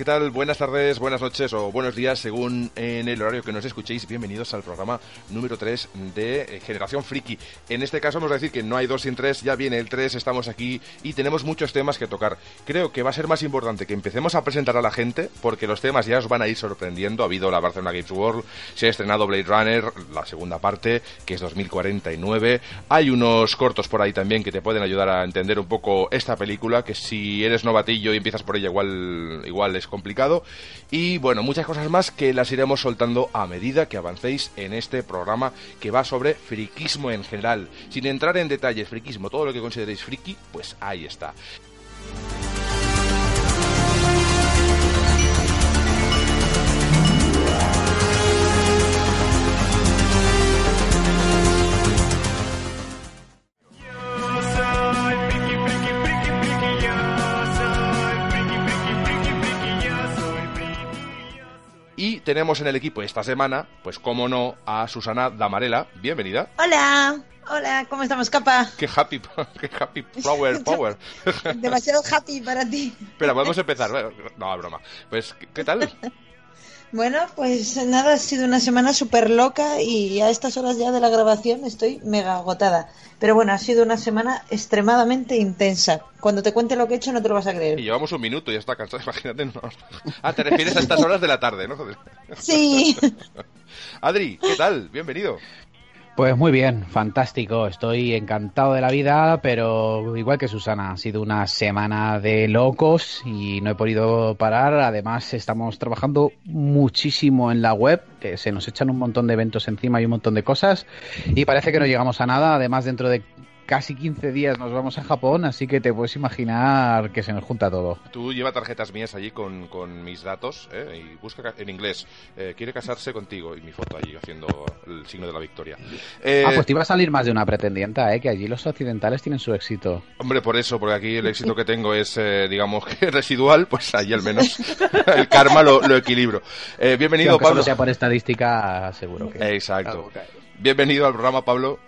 ¿Qué tal? Buenas tardes, buenas noches o buenos días según en el horario que nos escuchéis. Bienvenidos al programa número 3 de eh, Generación Friki. En este caso vamos a decir que no hay dos sin tres, ya viene el 3, estamos aquí y tenemos muchos temas que tocar. Creo que va a ser más importante que empecemos a presentar a la gente porque los temas ya os van a ir sorprendiendo. Ha habido la Barcelona Games World, se ha estrenado Blade Runner, la segunda parte, que es 2049. Hay unos cortos por ahí también que te pueden ayudar a entender un poco esta película, que si eres novatillo y empiezas por ella igual, igual es complicado. Y bueno, muchas cosas más que las iremos soltando a medida que avancéis en este programa que va sobre friquismo en general. Sin entrar en detalles, friquismo, todo lo que consideréis friki, pues ahí está. Y tenemos en el equipo esta semana, pues como no, a Susana Damarela. Bienvenida. Hola, hola, ¿cómo estamos, capa? Qué happy, qué happy flower power. Demasiado happy para ti. Pero podemos empezar. No, broma. Pues, ¿qué tal? Bueno, pues nada, ha sido una semana súper loca y a estas horas ya de la grabación estoy mega agotada. Pero bueno, ha sido una semana extremadamente intensa. Cuando te cuente lo que he hecho no te lo vas a creer. Y llevamos un minuto y ya está cansado, imagínate. No. Ah, te refieres a estas horas de la tarde, ¿no? Sí. Adri, ¿qué tal? Bienvenido. Pues muy bien, fantástico. Estoy encantado de la vida, pero igual que Susana, ha sido una semana de locos y no he podido parar. Además, estamos trabajando muchísimo en la web, que se nos echan un montón de eventos encima y un montón de cosas y parece que no llegamos a nada. Además, dentro de casi 15 días nos vamos a Japón, así que te puedes imaginar que se nos junta todo. Tú lleva tarjetas mías allí con, con mis datos ¿eh? y busca en inglés. Eh, quiere casarse contigo y mi foto allí haciendo el signo de la victoria. Eh, ah, pues te iba a salir más de una pretendienta, ¿eh? que allí los occidentales tienen su éxito. Hombre, por eso, porque aquí el éxito que tengo es, eh, digamos, que residual, pues allí al menos el karma lo, lo equilibro. Bienvenido, sí, Pablo. sea por estadística, seguro que. Exacto. Bienvenido al programa, Pablo.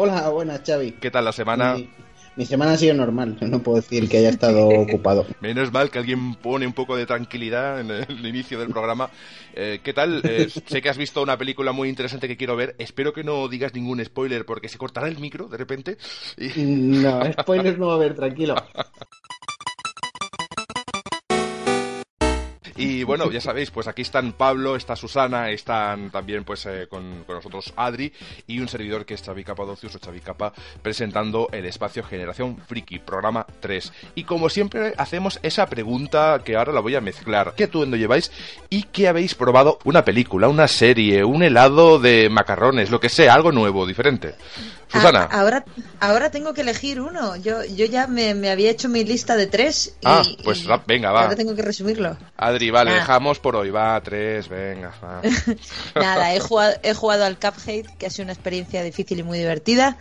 Hola, buenas, Xavi. ¿Qué tal la semana? Mi, mi, semana ha sido normal, no puedo decir que haya estado ocupado. Menos mal que alguien pone un poco de tranquilidad en el inicio del programa. Eh, ¿Qué tal? Eh, sé que has visto una película muy interesante que quiero ver. Espero que no digas ningún spoiler porque se cortará el micro de repente. Y... No, spoilers no va a haber, tranquilo. Y bueno, ya sabéis, pues aquí están Pablo, está Susana, están también pues eh, con, con, nosotros Adri y un servidor que es Xavi Capadocius o Xavi Capa presentando el espacio Generación Friki, programa 3. Y como siempre hacemos esa pregunta que ahora la voy a mezclar. ¿Qué atuendo lleváis y qué habéis probado? Una película, una serie, un helado de macarrones, lo que sea, algo nuevo, diferente. Susana. Ah, ahora, ahora tengo que elegir uno. Yo, yo ya me, me había hecho mi lista de tres. Y, ah, pues y venga, va. Ahora tengo que resumirlo. Adri, vale, Nada. dejamos por hoy. Va, tres, venga. Va. Nada, he jugado, he jugado al Cuphead, que ha sido una experiencia difícil y muy divertida.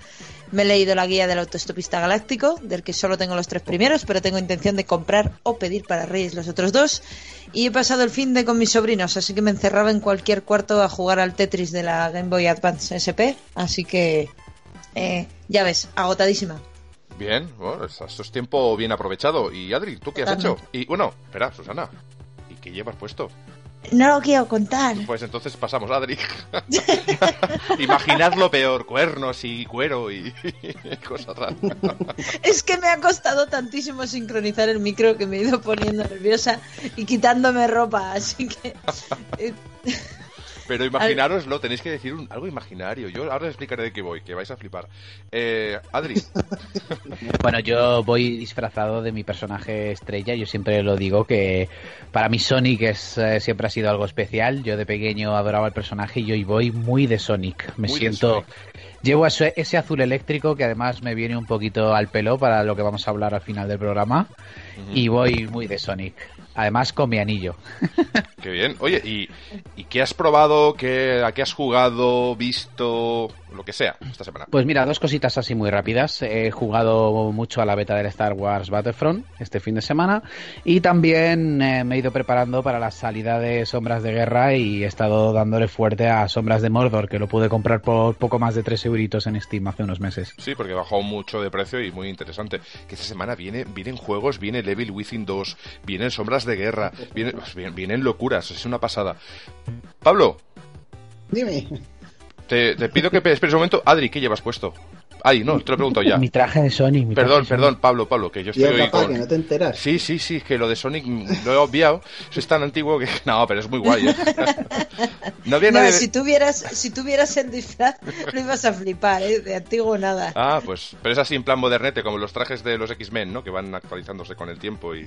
Me he leído la guía del autoestopista galáctico, del que solo tengo los tres primeros, pero tengo intención de comprar o pedir para Reyes los otros dos. Y he pasado el fin de con mis sobrinos, así que me encerraba en cualquier cuarto a jugar al Tetris de la Game Boy Advance SP. Así que eh, ya ves, agotadísima. Bien, bueno, esto es tiempo bien aprovechado. Y Adri, ¿tú qué has hecho? Y bueno, espera, Susana, ¿y qué llevas puesto? No lo quiero contar. Pues entonces pasamos, Adri. Imaginad lo peor, cuernos y cuero y, cosas raras. Es que me ha costado tantísimo sincronizar el micro que me he ido poniendo nerviosa y quitándome ropa, así que... Pero imaginaroslo, tenéis que decir algo imaginario. Yo ahora os explicaré de qué voy, que vais a flipar. Eh, Adri. bueno, yo voy disfrazado de mi personaje estrella. Yo siempre lo digo que para mí Sonic es, eh, siempre ha sido algo especial. Yo de pequeño adoraba el personaje y hoy voy muy de Sonic. Me siento... Llevo ese, ese, azul eléctrico que además me viene un poquito al pelo para lo que vamos a hablar al final del programa. Y voy muy de Sonic. Además con mi anillo. Qué bien. Oye, ¿y, qué has probado? Qué, ¿A qué has jugado? ¿Visto? Lo que sea esta semana. Pues mira, dos cositas así muy rápidas. He jugado mucho a la beta del Star Wars Battlefront este fin de semana y también eh, me he ido preparando para la salida de Sombras de Guerra y he estado dándole fuerte a Sombras de Mordor, que lo pude comprar por poco más de 3 euritos en Steam hace unos meses. Sí, porque bajó mucho de precio y muy interesante. Que esta semana viene, vienen juegos, viene Level Within 2, vienen Sombras de Guerra, vienen, vienen locuras, es una pasada. Pablo. Dime. Te, pido que esperes un momento. Adri, ¿qué llevas puesto? Ay, no, te lo pregunto ya. Mi traje de Sonic. perdón, perdón, Pablo, Pablo, que yo estoy hoy con... que no te enteras. Sí, sí, sí, que lo de Sonic lo he obviado. Eso es tan antiguo que... No, pero es muy guay, ¿eh? no, había nadie... si, tuvieras, si tuvieras el disfraz, lo ibas a flipar, ¿eh? De antiguo nada. Ah, pues... Pero es así en plan modernete, como los trajes de los X-Men, ¿no? Que van actualizándose con el tiempo y...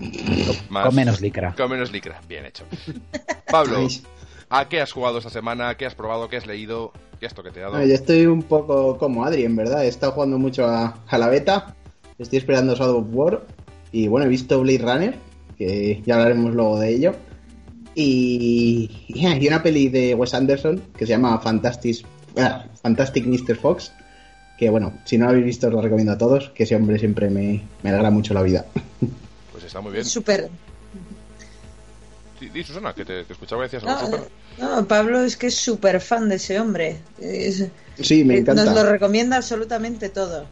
Más... Con menos licra. Con menos licra, bien hecho. Pablo... ¿A qué has jugado esta semana? ¿Qué has probado? ¿Qué has leído? ¿Qué has toqueteado? yo estoy un poco como Adri, en verdad. He estado jugando mucho a, la beta. Estoy esperando Shadow of War. Y bueno, he visto Blade Runner, que ya hablaremos luego de ello. Y, y una peli de Wes Anderson que se llama Fantastic, ah, Fantastic Mr. Fox. Que bueno, si no lo habéis visto, os lo recomiendo a todos. Que ese hombre siempre me, me alegra mucho la vida. Pues está muy bien. Súper Di, Susana, que te, escuchaba y decías algo no, no, Pablo es que es súper fan de ese hombre. sí, me encanta. Nos lo recomienda absolutamente todo.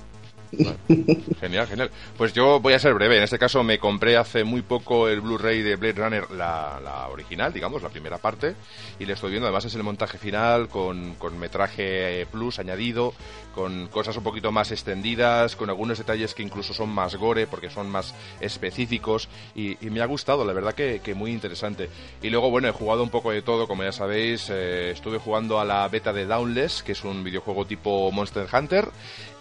Genial, genial. Pues yo voy a ser breve. En este caso me compré hace muy poco el Blu-ray de Blade Runner, la, original, digamos, la primera parte, y le estoy viendo. Además es el montaje final con, con metraje plus añadido, con cosas un poquito más extendidas, con algunos detalles que incluso son más gore porque son más específicos y, me ha gustado, la verdad que, muy interesante. Y luego, bueno, he jugado un poco de todo, como ya sabéis, eh, estuve jugando a la beta de Downless, que es un videojuego tipo Monster Hunter,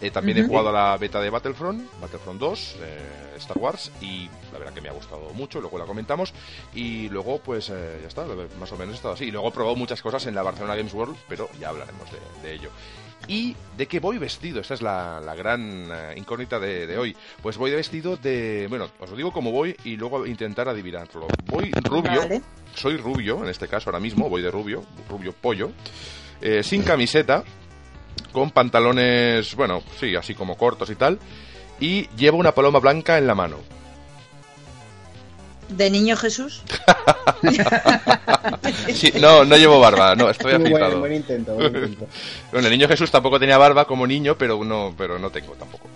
eh, también he jugado a la beta de Battlefront, Battlefront 2, eh, Star Wars, y la verdad que me ha gustado mucho, luego la comentamos, y luego pues ya está, más o menos he estado así. Y luego he probado muchas cosas en la Barcelona Games World, pero ya hablaremos de ello. ¿Y de qué voy vestido? Esta es la, gran eh, incógnita de, hoy. Pues voy vestido de... Bueno, os lo digo como voy y luego intentar adivinarlo. Voy rubio, soy rubio, en este caso ahora mismo, voy de rubio, rubio pollo, eh, sin camiseta, con pantalones, bueno, sí, así como cortos y tal, y llevo una paloma blanca en la mano. ¿De niño Jesús? no, no llevo barba, no, estoy afeitado. Buen, intento, bueno, el niño Jesús tampoco tenía barba como niño, pero no, pero no tengo tampoco.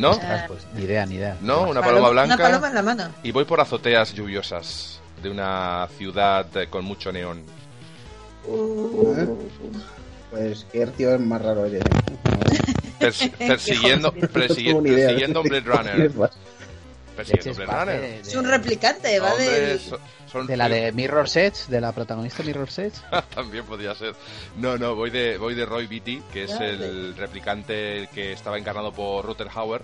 ¿No? Pues, ni idea, ni idea. No, una paloma blanca. Una paloma en la mano. Y voy por azoteas lluviosas de una ciudad con mucho neón. Pues qué tío es más raro eres. persiguiendo, persiguiendo un Blade Runner. Persiguiendo Blade Runner. Es un replicante, va de... de la de Mirror Edge, de la protagonista Mirror Edge. También podría ser. No, no, voy de, voy de Roy Beatty, que es el replicante que estaba encarnado por Ruther Hauer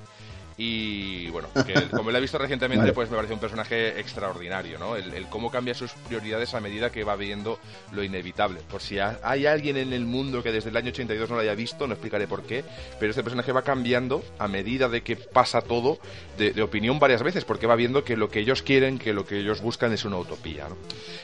y bueno, como lo he visto recientemente, pues me parece un personaje extraordinario, ¿no? El, cómo cambia sus prioridades a medida que va viendo lo inevitable. Por si hay alguien en el mundo que desde el año 82 no lo haya visto, no explicaré por qué, pero este personaje va cambiando a medida de que pasa todo de, opinión varias veces, porque va viendo que lo que ellos quieren, que lo que ellos buscan es una utopía, ¿no?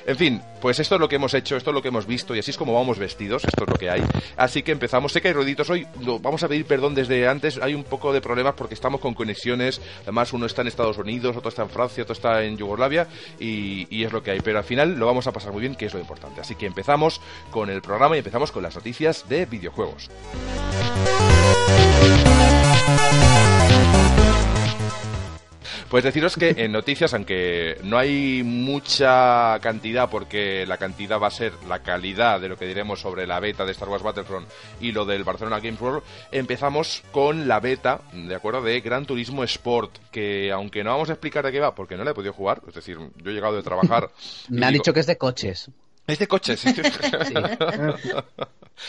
En fin, pues esto es lo que hemos hecho, esto es lo que hemos visto y así es como vamos vestidos, esto es lo que hay. Así que empezamos. Sé que hay ruiditos hoy, vamos a pedir perdón desde antes, hay un poco de problemas porque estamos con conexiones. Además, uno está en Estados Unidos, otro está en Francia, otro está en Yugoslavia y, es lo que hay. Pero al final lo vamos a pasar muy bien, que es lo importante. Así que empezamos con el programa y empezamos con las noticias de videojuegos. Pues deciros que en noticias, aunque no hay mucha cantidad, porque la cantidad va a ser la calidad de lo que diremos sobre la beta de Star Wars Battlefront y lo del Barcelona Games World, empezamos con la beta, ¿de acuerdo?, de Gran Turismo Sport, que aunque no vamos a explicar de qué va, porque no la he podido jugar, es decir, yo he llegado de trabajar... Me han dicho que es de coches. Es de coches.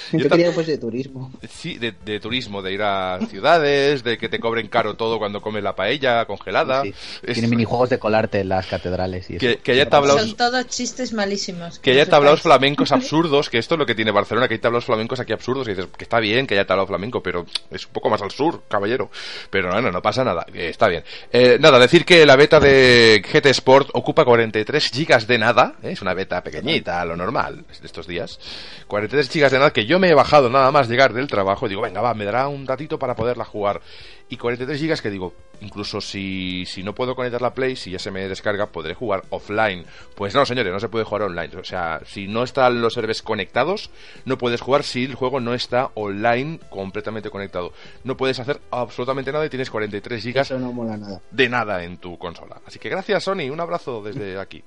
Sí. Yo quería que fuese de turismo. Sí, de, de, turismo, de ir a ciudades, de que te cobren caro todo cuando comes la paella congelada. Sí, sí. Tiene minijuegos de colarte en las catedrales. Y que, eso. que haya tablaos... Son todos chistes malísimos. Que haya tablaos flamencos absurdos, que esto es lo que tiene Barcelona, que hay tablaos flamencos aquí absurdos, y dices que está bien que haya tablao flamenco, pero es un poco más al sur, caballero. Pero no, no, pasa nada, que está bien. Eh, nada, decir que la beta de GT Sport ocupa 43 gigas de nada, ¿eh? es una beta pequeñita, lo normal estos días. 43 gigas de nada que yo me he bajado nada más llegar del trabajo, digo, venga, va, me dará un ratito para poderla jugar. Y 43 gigas que digo, incluso si, si no puedo conectar la Play, si ya se me descarga, podré jugar offline. Pues no, señores, no se puede jugar online. O sea, si no están los servers conectados, no puedes jugar si el juego no está online completamente conectado. No puedes hacer absolutamente nada y tienes 43 gigas Eso no mola nada. de nada en tu consola. Así que gracias, Sony. Un abrazo desde aquí.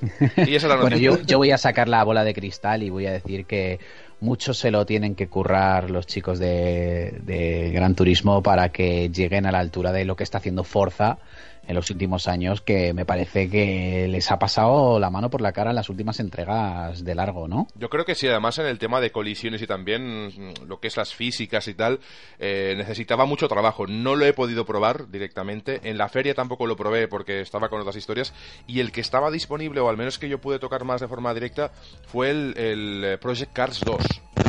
Y esa es la bueno, noticia. yo, yo voy a sacar la bola de cristal y voy a decir que mucho se lo tienen que currar los chicos de, de, Gran Turismo para que lleguen a la altura de lo que está haciendo Forza en los últimos años, que me parece que les ha pasado la mano por la cara en las últimas entregas de largo, ¿no? Yo creo que sí, además en el tema de colisiones y también lo que es las físicas y tal, eh, necesitaba mucho trabajo. No lo he podido probar directamente. En la feria tampoco lo probé porque estaba con otras historias. Y el que estaba disponible, o al menos que yo pude tocar más de forma directa, fue el, el Project Cars 2.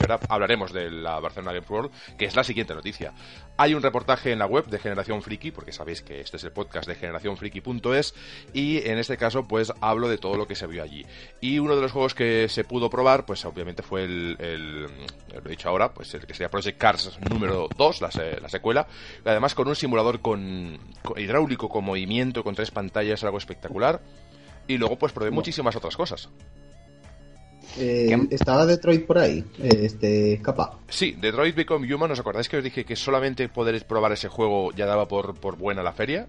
Ahora hablaremos de la Barcelona Game World, que es la siguiente noticia. Hay un reportaje en la web de Generación Friki, porque sabéis que este es el podcast de generacionfriki.es, y en este caso, pues hablo de todo lo que se vio allí. Y uno de los juegos que se pudo probar, pues obviamente fue el, el lo he dicho ahora, pues el que sería Project Cars número 2, la, la secuela, además con un simulador con, con, hidráulico con movimiento, con tres pantallas, algo espectacular. Y luego, pues probé muchísimas otras cosas. Eh, ¿Estaba Detroit por ahí? Este, capa. Sí, Detroit Become Human. ¿Os acordáis que os dije que solamente poder probar ese juego ya daba por, por buena la feria?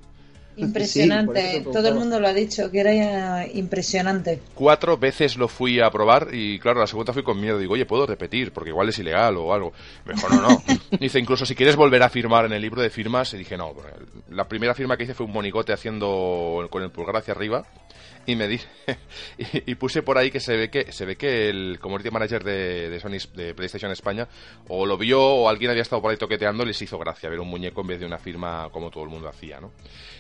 Impresionante, sí, todo el mundo lo ha dicho, que era impresionante. Cuatro veces lo fui a probar y claro, la segunda fui con miedo. Digo, oye, puedo repetir porque igual es ilegal o algo. Mejor no, no. Dice, incluso si quieres volver a firmar en el libro de firmas, y dije, no, la primera firma que hice fue un monigote haciendo con el pulgar hacia arriba y me dije y, y, puse por ahí que se ve que se ve que el community manager de, de, Sony de PlayStation España o lo vio o alguien había estado por ahí toqueteando les hizo gracia ver un muñeco en vez de una firma como todo el mundo hacía, ¿no?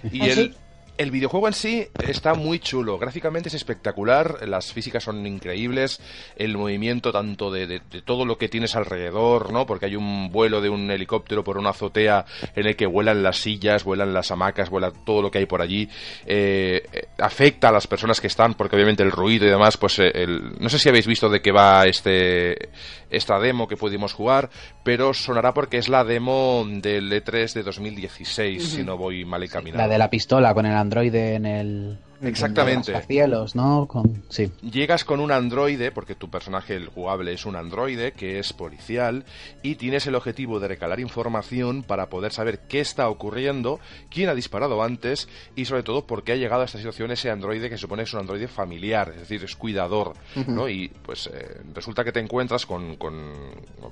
Y ¿Ah, el, sí? El videojuego en sí está muy chulo, gráficamente es espectacular, las físicas son increíbles, el movimiento tanto de, todo lo que tienes alrededor, ¿no? Porque hay un vuelo de un helicóptero por una azotea en el que vuelan las sillas, vuelan las hamacas, vuela todo lo que hay por allí, eh, afecta a las personas que están, porque obviamente el ruido y demás, pues eh, no sé si habéis visto de qué va este esta demo que pudimos jugar, pero sonará porque es la demo del E3 de 2016, uh -huh. si no voy mal encaminado. La de la pistola con el androide en el Exactamente. En cielos, ¿no? Con... Sí. Llegas con un androide, porque tu personaje, el jugable, es un androide que es policial y tienes el objetivo de recalar información para poder saber qué está ocurriendo, quién ha disparado antes y sobre todo por qué ha llegado a esta situación ese androide que se supone es un androide familiar, es decir, es cuidador, uh -huh. ¿no? Y pues eh, resulta que te encuentras con, con,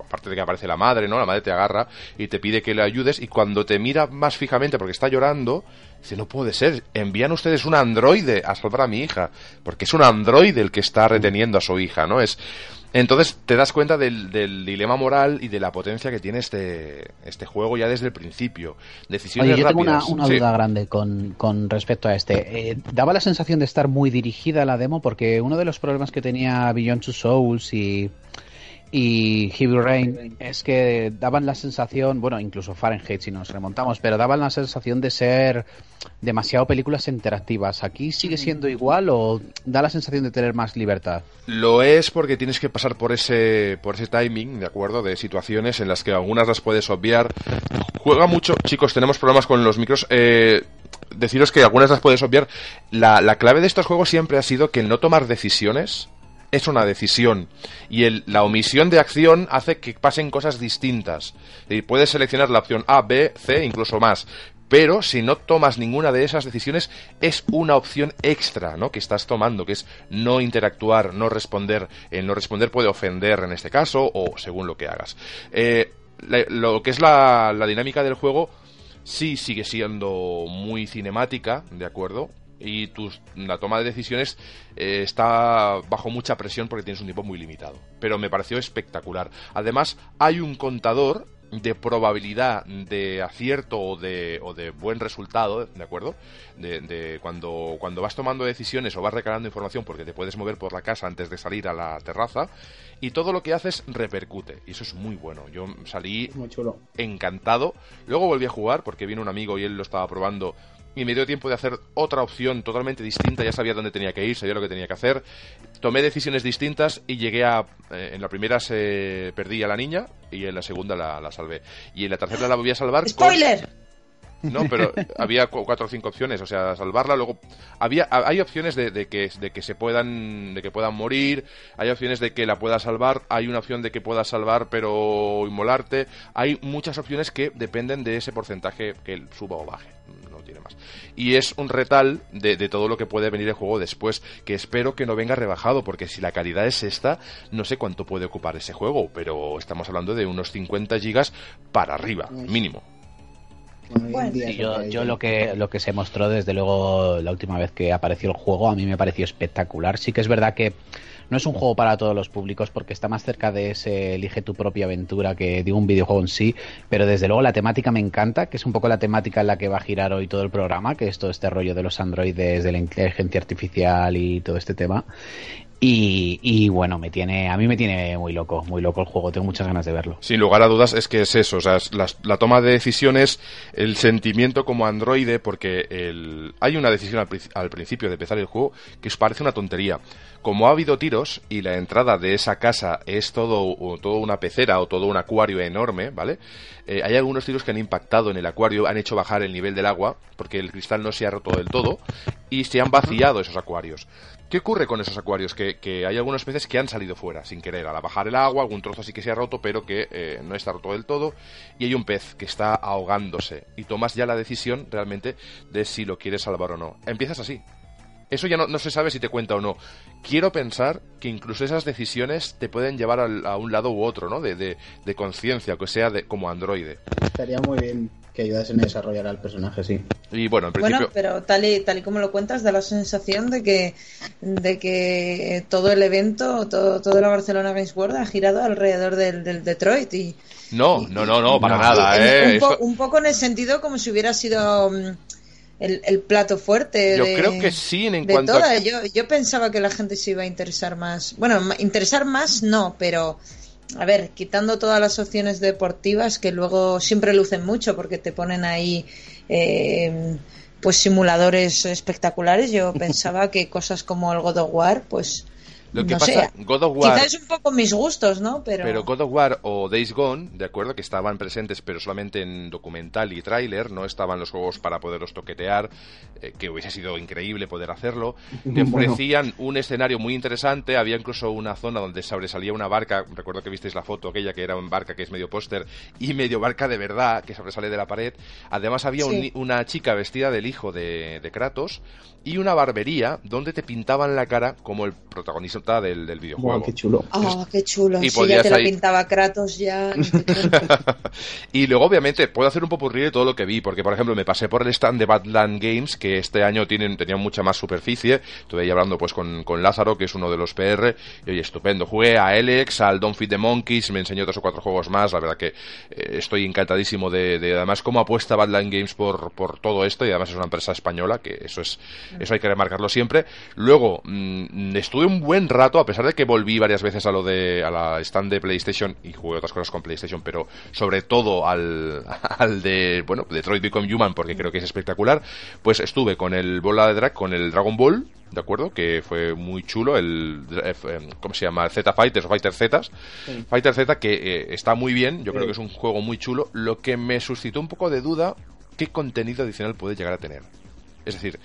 aparte de que aparece la madre, ¿no? La madre te agarra y te pide que le ayudes y cuando te mira más fijamente porque está llorando, dice, no puede ser, envían ustedes un androide a salvar a mi hija, porque es un androide el que está reteniendo a su hija, ¿no? Es entonces te das cuenta del, del, dilema moral y de la potencia que tiene este, este juego ya desde el principio. Decisiones Oye, yo tengo rápidas. una, una Sí. duda grande con, con respecto a este. Eh, daba la sensación de estar muy dirigida la demo porque uno de los problemas que tenía Beyond Two Souls y, y Heavy Rain es que daban la sensación, bueno, incluso Fahrenheit si nos remontamos, pero daban la sensación de ser demasiado películas interactivas. ¿Aquí sigue siendo igual o da la sensación de tener más libertad? Lo es porque tienes que pasar por ese, por ese timing, ¿de acuerdo? De situaciones en las que algunas las puedes obviar. Juega mucho, chicos, tenemos problemas con los micros. Eh, deciros que algunas las puedes obviar. La, la clave de estos juegos siempre ha sido que el no tomar decisiones es una decisión y el, la omisión de acción hace que pasen cosas distintas. Y puedes seleccionar la opción A, B, C, incluso más. Pero si no tomas ninguna de esas decisiones, es una opción extra, ¿no? Que estás tomando, que es no interactuar, no responder. El no responder puede ofender en este caso, o según lo que hagas. Eh, lo que es la, la dinámica del juego, sí sigue siendo muy cinemática, ¿de acuerdo? Y tus, la toma de decisiones eh, está bajo mucha presión porque tienes un tiempo muy limitado. Pero me pareció espectacular. Además, hay un contador de probabilidad de acierto o de, o de buen resultado, ¿de acuerdo? De, cuando, cuando vas tomando decisiones o vas recabando información porque te puedes mover por la casa antes de salir a la terraza y todo lo que haces repercute y eso es muy bueno. Yo salí encantado. Luego volví a jugar porque vino un amigo y él lo estaba probando y me dio tiempo de hacer otra opción totalmente distinta, ya sabía dónde tenía que ir, sabía lo que tenía que hacer, tomé decisiones distintas y llegué a... Eh, en la primera se perdí a la niña y en la segunda la, salvé. Y en la tercera la voy a salvar... ¡Spoiler! No, pero había cuatro o cinco opciones, o sea, salvarla, luego había hay opciones de, de, que de que se puedan de que puedan morir, hay opciones de que la pueda salvar, hay una opción de que pueda salvar pero inmolarte, hay muchas opciones que dependen de ese porcentaje que suba o baje, tiene más. Y es un retal de, de todo lo que puede venir el juego después, que espero que no venga rebajado, porque si la calidad es esta, no sé cuánto puede ocupar ese juego, pero estamos hablando de unos 50 gigas para arriba, mínimo yo, yo lo que lo que se mostró desde luego la última vez que apareció el juego a mí me pareció espectacular. Sí que es verdad que no es un juego para todos los públicos porque está más cerca de ese elige tu propia aventura que de un videojuego en sí, pero desde luego la temática me encanta, que es un poco la temática en la que va a girar hoy todo el programa, que es todo este rollo de los androides, de la inteligencia artificial y todo este tema. Y, bueno, me tiene, a mí me tiene muy loco, muy loco el juego, tengo muchas ganas de verlo. Sin lugar a dudas es que es eso, o sea, la, toma de decisiones, el sentimiento como androide, porque el, hay una decisión al, principio de empezar el juego que os parece una tontería. Como ha habido tiros y la entrada de esa casa es todo, todo una pecera o todo un acuario enorme, ¿vale? Eh, hay algunos tiros que han impactado en el acuario, han hecho bajar el nivel del agua, porque el cristal no se ha roto del todo, y se han vaciado esos acuarios. ¿Qué ocurre con esos acuarios? Que, hay algunos peces que han salido fuera sin querer. Al bajar el agua, algún trozo sí que se ha roto, pero que eh, no está roto del todo. Y hay un pez que está ahogándose. Y tomas ya la decisión realmente de si lo quieres salvar o no. Empiezas así. Eso ya no, se sabe si te cuenta o no. Quiero pensar que incluso esas decisiones te pueden llevar a un lado u otro, ¿no? De, de, conciencia, que sea de, como androide. Estaría muy bien que ayudasen a desarrollar al personaje, sí. Y bueno, en principio... Bueno, pero tal y, tal y como lo cuentas, da la sensación de que, de que todo el evento, todo, todo la Barcelona Games World ha girado alrededor del, Detroit y... No, no, no, no, para nada, ¿eh? Un, poco en el sentido como si hubiera sido... Mm, el, plato fuerte. Yo creo que sí, en cuanto yo, yo pensaba que la gente se iba a interesar más. Bueno, interesar más no, pero a ver, quitando todas las opciones deportivas que luego siempre lucen mucho porque te ponen ahí eh, pues simuladores espectaculares, yo pensaba que cosas como el God of War, pues lo que pasa, God of War. Quizás un poco mis gustos, ¿no? Pero... pero God of War o Days Gone, de acuerdo, que estaban presentes, pero solamente en documental y tráiler, no estaban los juegos para poderlos toquetear, eh, que hubiese sido increíble poder hacerlo. Te ofrecían un escenario muy interesante, había incluso una zona donde sobresalía una barca, recuerdo que visteis la foto aquella que era una barca que es medio póster y medio barca de verdad que sobresale de la pared. Además había una chica vestida del hijo de, de Kratos y una barbería donde te pintaban la cara como el protagonista del, del videojuego. qué chulo. Ah, qué chulo. Y ya te la pintaba Kratos ya. y luego, obviamente, puedo hacer un popurrí de todo lo que vi, porque, por ejemplo, me pasé por el stand de Badland Games, que este año tienen, tenían mucha más superficie. Estuve ahí hablando pues con, con Lázaro, que es uno de los PR, y oye, estupendo. Jugué a Alex, al Don't Feed the Monkeys, me enseñó dos o cuatro juegos más. La verdad que eh, estoy encantadísimo de, de, además, cómo apuesta Badland Games por, por todo esto, y además es una empresa española, que eso es eso hay que remarcarlo siempre. Luego, mm, estuve un buen rato, a pesar de que volví varias veces a lo de a la stand de PlayStation y jugué otras cosas con PlayStation, pero sobre todo al, al de, bueno, Detroit Become Human, porque creo que es espectacular, pues estuve con el Bola de Drag, con el Dragon Ball, ¿de acuerdo? Que fue muy chulo, el, eh, ¿cómo se llama? Z Fighters o Fighter Z. Fighter Z que eh, está muy bien, yo creo que es un juego muy chulo. Lo que me suscitó un poco de duda, ¿qué contenido adicional puede llegar a tener? Es decir,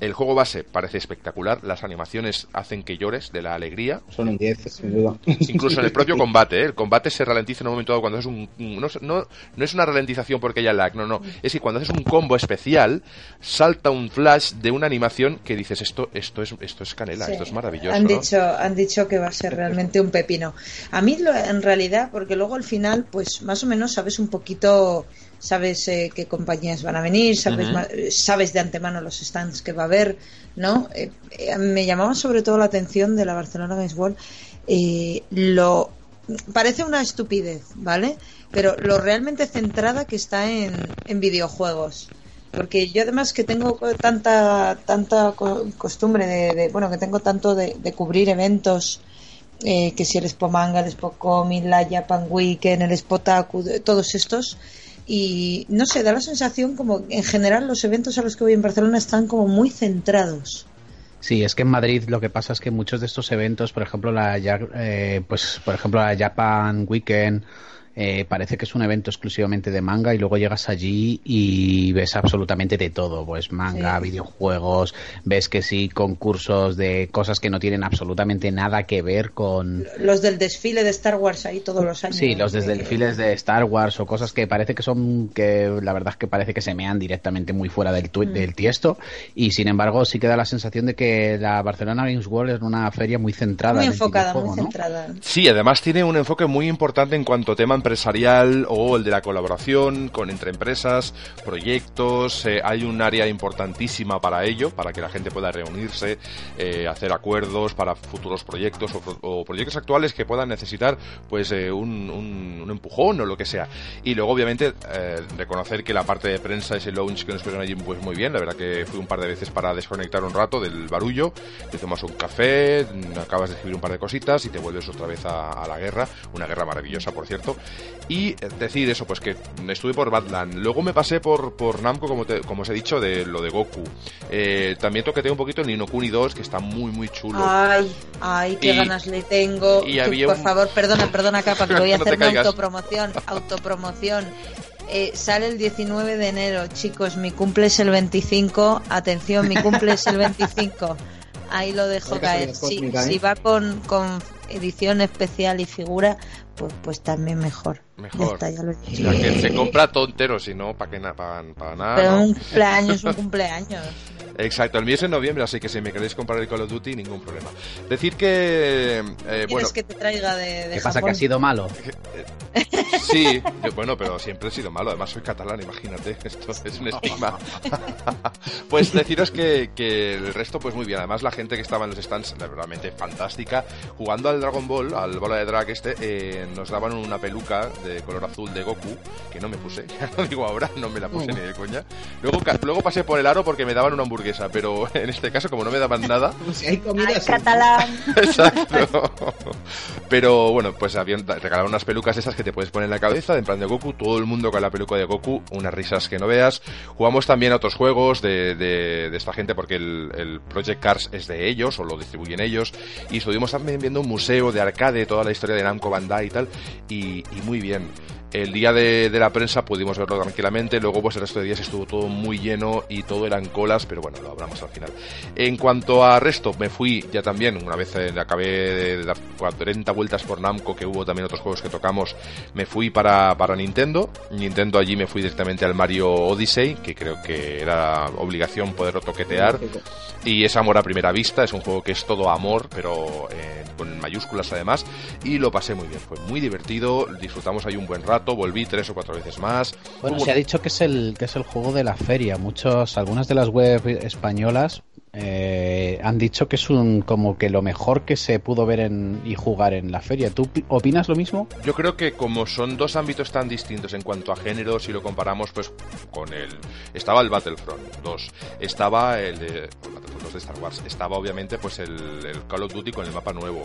el juego base parece espectacular, las animaciones hacen que llores de la alegría. Son un 10, sin duda. Incluso en el propio combate, ¿eh? el combate se ralentiza en un momento dado cuando es un... No, no, no es una ralentización porque haya lag, no, no. Es que cuando haces un combo especial, salta un flash de una animación que dices, esto, esto, es, esto es canela, esto es maravilloso. Han, dicho, han dicho que va a ser realmente un pepino. A mí, en realidad, porque luego al final, pues más o menos sabes un poquito sabes eh, qué compañías van a venir, sabes, sabes de antemano los stands que va a haber, ¿no? Eh, eh, me llamaba sobre todo la atención de la Barcelona Games World lo parece una estupidez, ¿vale? Pero lo realmente centrada que está en, en videojuegos porque yo además que tengo tanta tanta costumbre de, bueno que tengo tanto de, cubrir eventos que si el Expo Manga, el Expo Comic, la Japan Weekend, el Expo Taku, todos estos y no sé, da la sensación como en general los eventos a los que voy en Barcelona están como muy centrados. Sí, es que en Madrid lo que pasa es que muchos de estos eventos, por ejemplo la eh, pues por ejemplo la Japan Weekend eh, parece que es un evento exclusivamente de manga y luego llegas allí y ves absolutamente de todo, pues manga, videojuegos, ves que sí, concursos de cosas que no tienen absolutamente nada que ver con... Los del desfile de Star Wars ahí todos los años. Sí, los desfiles de Star Wars o cosas que parece que son, que la verdad es que parece que se mean directamente muy fuera del, mm. del tiesto y sin embargo sí queda la sensación de que la Barcelona Games World es una feria muy centrada. Muy enfocada, muy centrada. Sí, además tiene un enfoque muy importante en cuanto a tema empresarial o el de la colaboración con entre empresas, proyectos. Eh, hay un área importantísima para ello, para que la gente pueda reunirse, eh, hacer acuerdos para futuros proyectos o, proyectos actuales que puedan necesitar pues eh, un, un, empujón o lo que sea. Y luego, obviamente, reconocer que la parte de prensa, ese launch que nos pusieron allí, pues muy bien. La verdad que fui un par de veces para desconectar un rato del barullo. Te tomas un café, acabas de escribir un par de cositas y te vuelves otra vez a la guerra. Una guerra maravillosa, por cierto. Y decir eso, pues que estuve por Badland. Luego me pasé por, por Namco, como, como os he dicho, de lo de Goku. Eh, también toqueteé un poquito Nino Kuni 2, que está muy, muy chulo. Ay, ay, qué ganas le tengo. por favor, perdona, perdona, capa, que voy a hacer una autopromoción. Autopromoción. Eh, sale el 19 de enero, chicos. Mi cumple es el 25. Atención, mi cumple es el 25. Ahí lo dejo caer. Si, si va con, con edición especial y figura, pues, pues también mejor. Mejor. que se compra tontero, si no, ¿para qué para, nada? Pero un cumpleaños, un cumpleaños. Exacto, el mío es en noviembre, así que si me queréis comprar el Call of Duty, ningún problema. Decir que. Eh, bueno, que te traiga de. ¿Qué pasa? ¿Que ha sido malo? Sí, bueno, pero siempre he sido malo. Además, soy catalán, imagínate. Esto es un estigma. pues deciros que, que, el resto, pues muy bien. Además, la gente que estaba en los stands, realmente fantástica. Jugando al Dragon Ball, al bola de drag este, eh, nos daban una peluca de color azul de Goku, que no me puse. Ya lo digo ahora, no me la puse ni de coña. Luego, luego pasé por el aro porque me daban una hamburguesa, pero en este caso, como no me daban nada. si hay comida. catalán. Exacto. Pero bueno, pues habían regalado unas pelucas esas que te puedes poner en la cabeza, en plan de Goku, todo el mundo con la peluca de Goku, unas risas que no veas. Jugamos también a otros juegos de, de, esta gente porque el, Project Cars es de ellos o lo distribuyen ellos. Y estuvimos también viendo un museo de arcade, toda la historia de Namco Bandai y, y muy bien. El día de, la prensa pudimos verlo tranquilamente, luego pues el resto de días estuvo todo muy lleno y todo eran colas, pero bueno, lo hablamos al final. En cuanto a resto, me fui ya también, una vez acabé de dar 40 vueltas por Namco, que hubo también otros juegos que tocamos, me fui para, para Nintendo. Nintendo allí me fui directamente al Mario Odyssey, que creo que era obligación poderlo toquetear. Y es amor a primera vista, es un juego que es todo amor, pero eh, con mayúsculas además, y lo pasé muy bien, fue muy divertido, disfrutamos ahí un buen rato volví tres o cuatro veces más. Bueno, se ha dicho que es el que es el juego de la feria. Muchos, algunas de las webs españolas eh, han dicho que es un como que lo mejor que se pudo ver en, y jugar en la feria. ¿Tú opinas lo mismo? Yo creo que como son dos ámbitos tan distintos en cuanto a género, si lo comparamos pues con el estaba el Battlefront 2, estaba el de de Star Wars. Estaba obviamente pues el, Call of Duty con el mapa nuevo,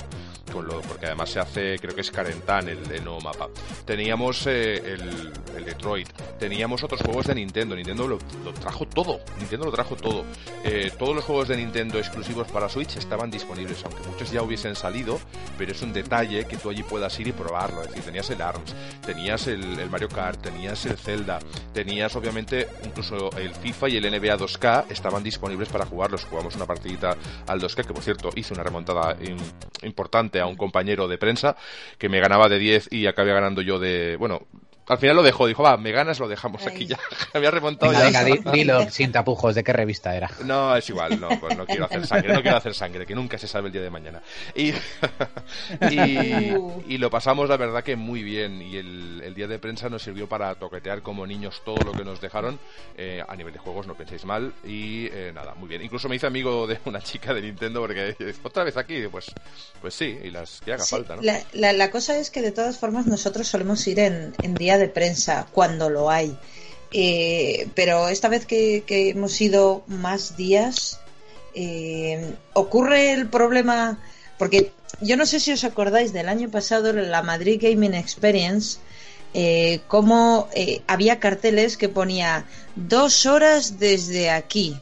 con lo, porque además se hace, creo que es Carentan el, nuevo mapa. Teníamos eh, el, Detroit, teníamos otros juegos de Nintendo. Nintendo lo, trajo todo, Nintendo lo trajo todo. Eh, todos los juegos de Nintendo exclusivos para Switch estaban disponibles, aunque muchos ya hubiesen salido, pero es un detalle que tú allí puedas ir y probarlo. Es decir, tenías el ARMS, tenías el, Mario Kart, tenías el Zelda, tenías obviamente incluso el FIFA y el NBA 2K estaban disponibles para jugarlos. Jugamos una partidita al 2K, que por cierto hice una remontada importante a un compañero de prensa que me ganaba de 10 y acabé ganando yo de, bueno, al final lo dejó, dijo, va, me ganas, lo dejamos aquí ya. Había remontado ya. Venga, dilo sin tapujos, ¿de qué revista era? No, es igual, no, pues no quiero hacer sangre, no quiero hacer sangre, que nunca se sabe el día de mañana. Y, y, lo pasamos, la verdad, que muy bien. Y el, el, día de prensa nos sirvió para toquetear como niños todo lo que nos dejaron. Eh, a nivel de juegos, no penséis mal. Y eh, nada, muy bien. Incluso me hice amigo de una chica de Nintendo porque otra vez aquí, pues, pues sí, y las que haga falta, ¿no? La, la, la, cosa es que de todas formas nosotros solemos ir en, en día de prensa cuando lo hay. Eh, pero esta vez que, hemos ido más días, eh, ocurre el problema, porque yo no sé si os acordáis del año pasado, la Madrid Gaming Experience, eh, como había carteles que ponía dos horas desde aquí.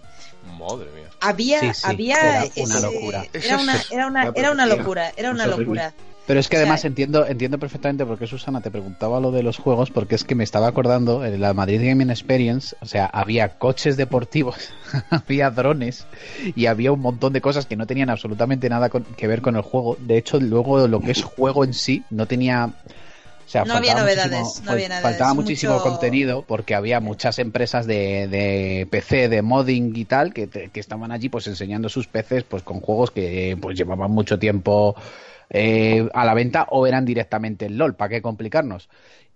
Madre mía. Había, había era una locura. Era una, era una, era una locura, era una locura. Pero es que además entiendo entiendo perfectamente por qué Susana te preguntaba lo de los juegos, porque es que me estaba acordando en la Madrid Gaming Experience, o sea, había coches deportivos, había drones y había un montón de cosas que no tenían absolutamente nada que ver con el juego. De hecho, luego lo que es juego en sí no tenía... O sea, no había novedades, no había Faltaba muchísimo contenido porque había muchas empresas de, de PC, de modding y tal, que, que estaban allí pues enseñando sus PCs pues con juegos que pues llevaban mucho tiempo eh, a la venta o eran directamente el LOL, ¿para qué complicarnos?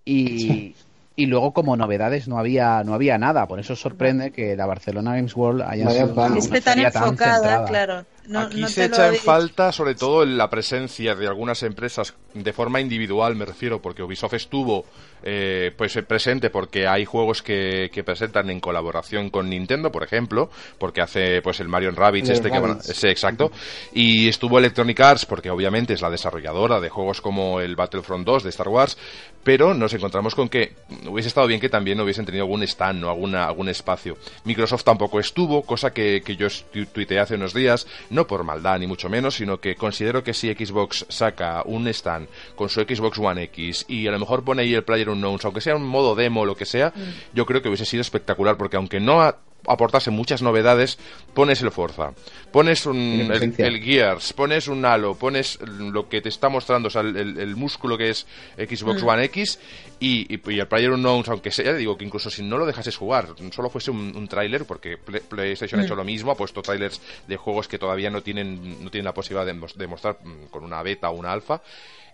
Y, y luego como novedades no había no había nada, por eso sorprende que la Barcelona Games World haya sido tan enfocada, claro. Aquí se echa en falta sobre todo la presencia de algunas empresas de forma individual, me refiero, porque Ubisoft estuvo eh, pues presente porque hay juegos que, que, presentan en colaboración con Nintendo, por ejemplo, porque hace pues el Mario Rabbids este que van, ese exacto, y estuvo Electronic Arts porque obviamente es la desarrolladora de juegos como el Battlefront 2 de Star Wars, pero nos encontramos con que hubiese estado bien que también hubiesen tenido algún stand, ¿no? Alguna, algún espacio. Microsoft tampoco estuvo, cosa que, que yo tuiteé hace unos días, no por maldad ni mucho menos, sino que considero que si Xbox saca un stand con su Xbox One X y a lo mejor pone ahí el Player Unknowns, aunque sea un modo demo o lo que sea, mm. yo creo que hubiese sido espectacular, porque aunque no aportase muchas novedades, pones el Forza, pones un, el, Gears, pones un Halo, pones lo que te está mostrando, o sea, el, músculo que es Xbox mm. One X y, y, el Player Unknowns, aunque sea, digo que incluso si no lo dejases jugar, solo fuese un, un tráiler, porque PlayStation ha hecho mm. lo mismo, ha puesto trailers de juegos que todavía no tienen, no tienen la posibilidad de, mostrar mm, con una beta o una alfa,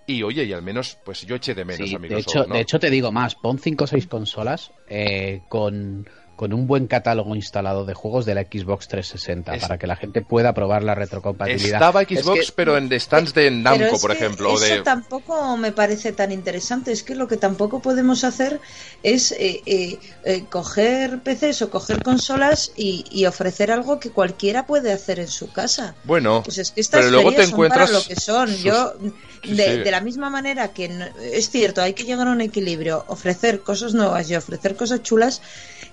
y oye, y al menos, pues yo eché de menos a Microsoft. De hecho, de hecho, te digo más, pon 5 o 6 consolas eh, con con un buen catálogo instalado de juegos de la Xbox 360 para que la gente pueda probar la retrocompatibilidad. Estaba Xbox, pero en stands de Namco, por ejemplo. Eso tampoco me parece tan interesante. Es que lo que tampoco podemos hacer es eh, eh, eh, coger PCs o coger consolas y, ofrecer algo que cualquiera puede hacer en su casa. Bueno, pues es que estas pero luego te encuentras lo que son. Yo, de, de, la misma manera que es cierto, hay que llegar a un equilibrio, ofrecer cosas nuevas y ofrecer cosas chulas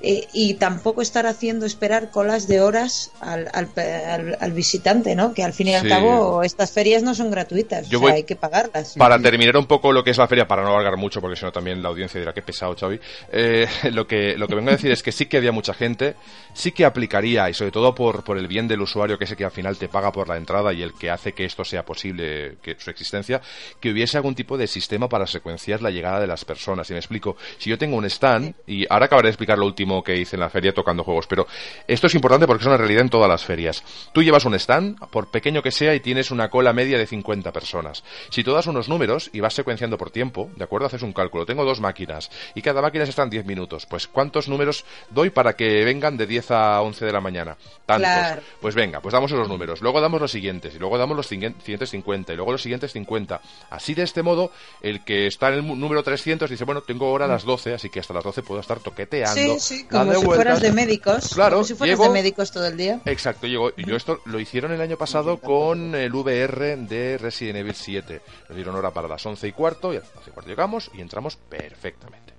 eh, y tampoco estar haciendo esperar colas de horas al, al, visitante, ¿no? Que al fin y al cabo estas ferias no son gratuitas, o sea, hay que pagarlas. Para terminar un poco lo que es la feria, para no alargar mucho, porque si no también la audiencia dirá que pesado, Xavi, eh, lo, que, lo que vengo a decir es que sí que había mucha gente, sí que aplicaría, y sobre todo por, por el bien del usuario, que es el que al final te paga por la entrada y el que hace que esto sea posible, que su existencia, que hubiese algún tipo de sistema para secuenciar la llegada de las personas. Y me explico, si yo tengo un stand, y ahora acabaré de explicar lo último que hice en la feria tocando juegos, pero esto es importante porque es una realidad en todas las ferias. Tú llevas un stand, por pequeño que sea, y tienes una cola media de 50 personas. Si tú das unos números y vas secuenciando por tiempo, ¿de acuerdo? Haces un cálculo. Tengo dos máquinas y cada máquina están 10 minutos. Pues ¿cuántos números doy para que vengan de 10 a 11 de la mañana? Tantos. Pues venga, pues damos esos números. Luego damos los siguientes y luego damos los siguientes 50 y luego los siguientes 50. Así de este modo, el que está en el número 300 dice, bueno, tengo ahora las 12, así que hasta las 12 puedo estar toqueteando. Sí, sí, como si vueltas. fueras de médicos. Claro, como si fueras llego- de médicos todo el día. Exacto, yo, yo esto lo hicieron el año pasado con el VR de Resident Evil 7. Nos dieron hora para las 11 y cuarto, y a las 11 y cuarto llegamos y entramos perfectamente.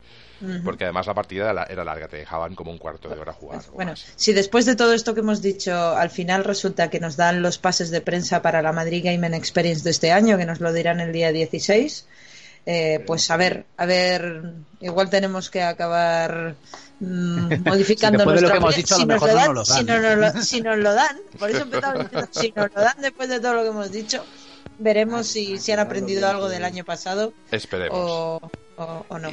Porque además la partida era, era larga, te dejaban como un cuarto de hora jugar. Bueno, más. si después de todo esto que hemos dicho, al final resulta que nos dan los pases de prensa para la Madrid Game Experience de este año, que nos lo dirán el día 16, eh, pues a ver, a ver, igual tenemos que acabar mm, modificando Si después de lo que hemos dicho, Si nos dan- lo dan. Si, no nos lo, si nos lo dan, por eso empezamos diciendo, si nos lo dan después de todo lo que hemos dicho, veremos si, si han aprendido algo del año pasado Esperemos. o,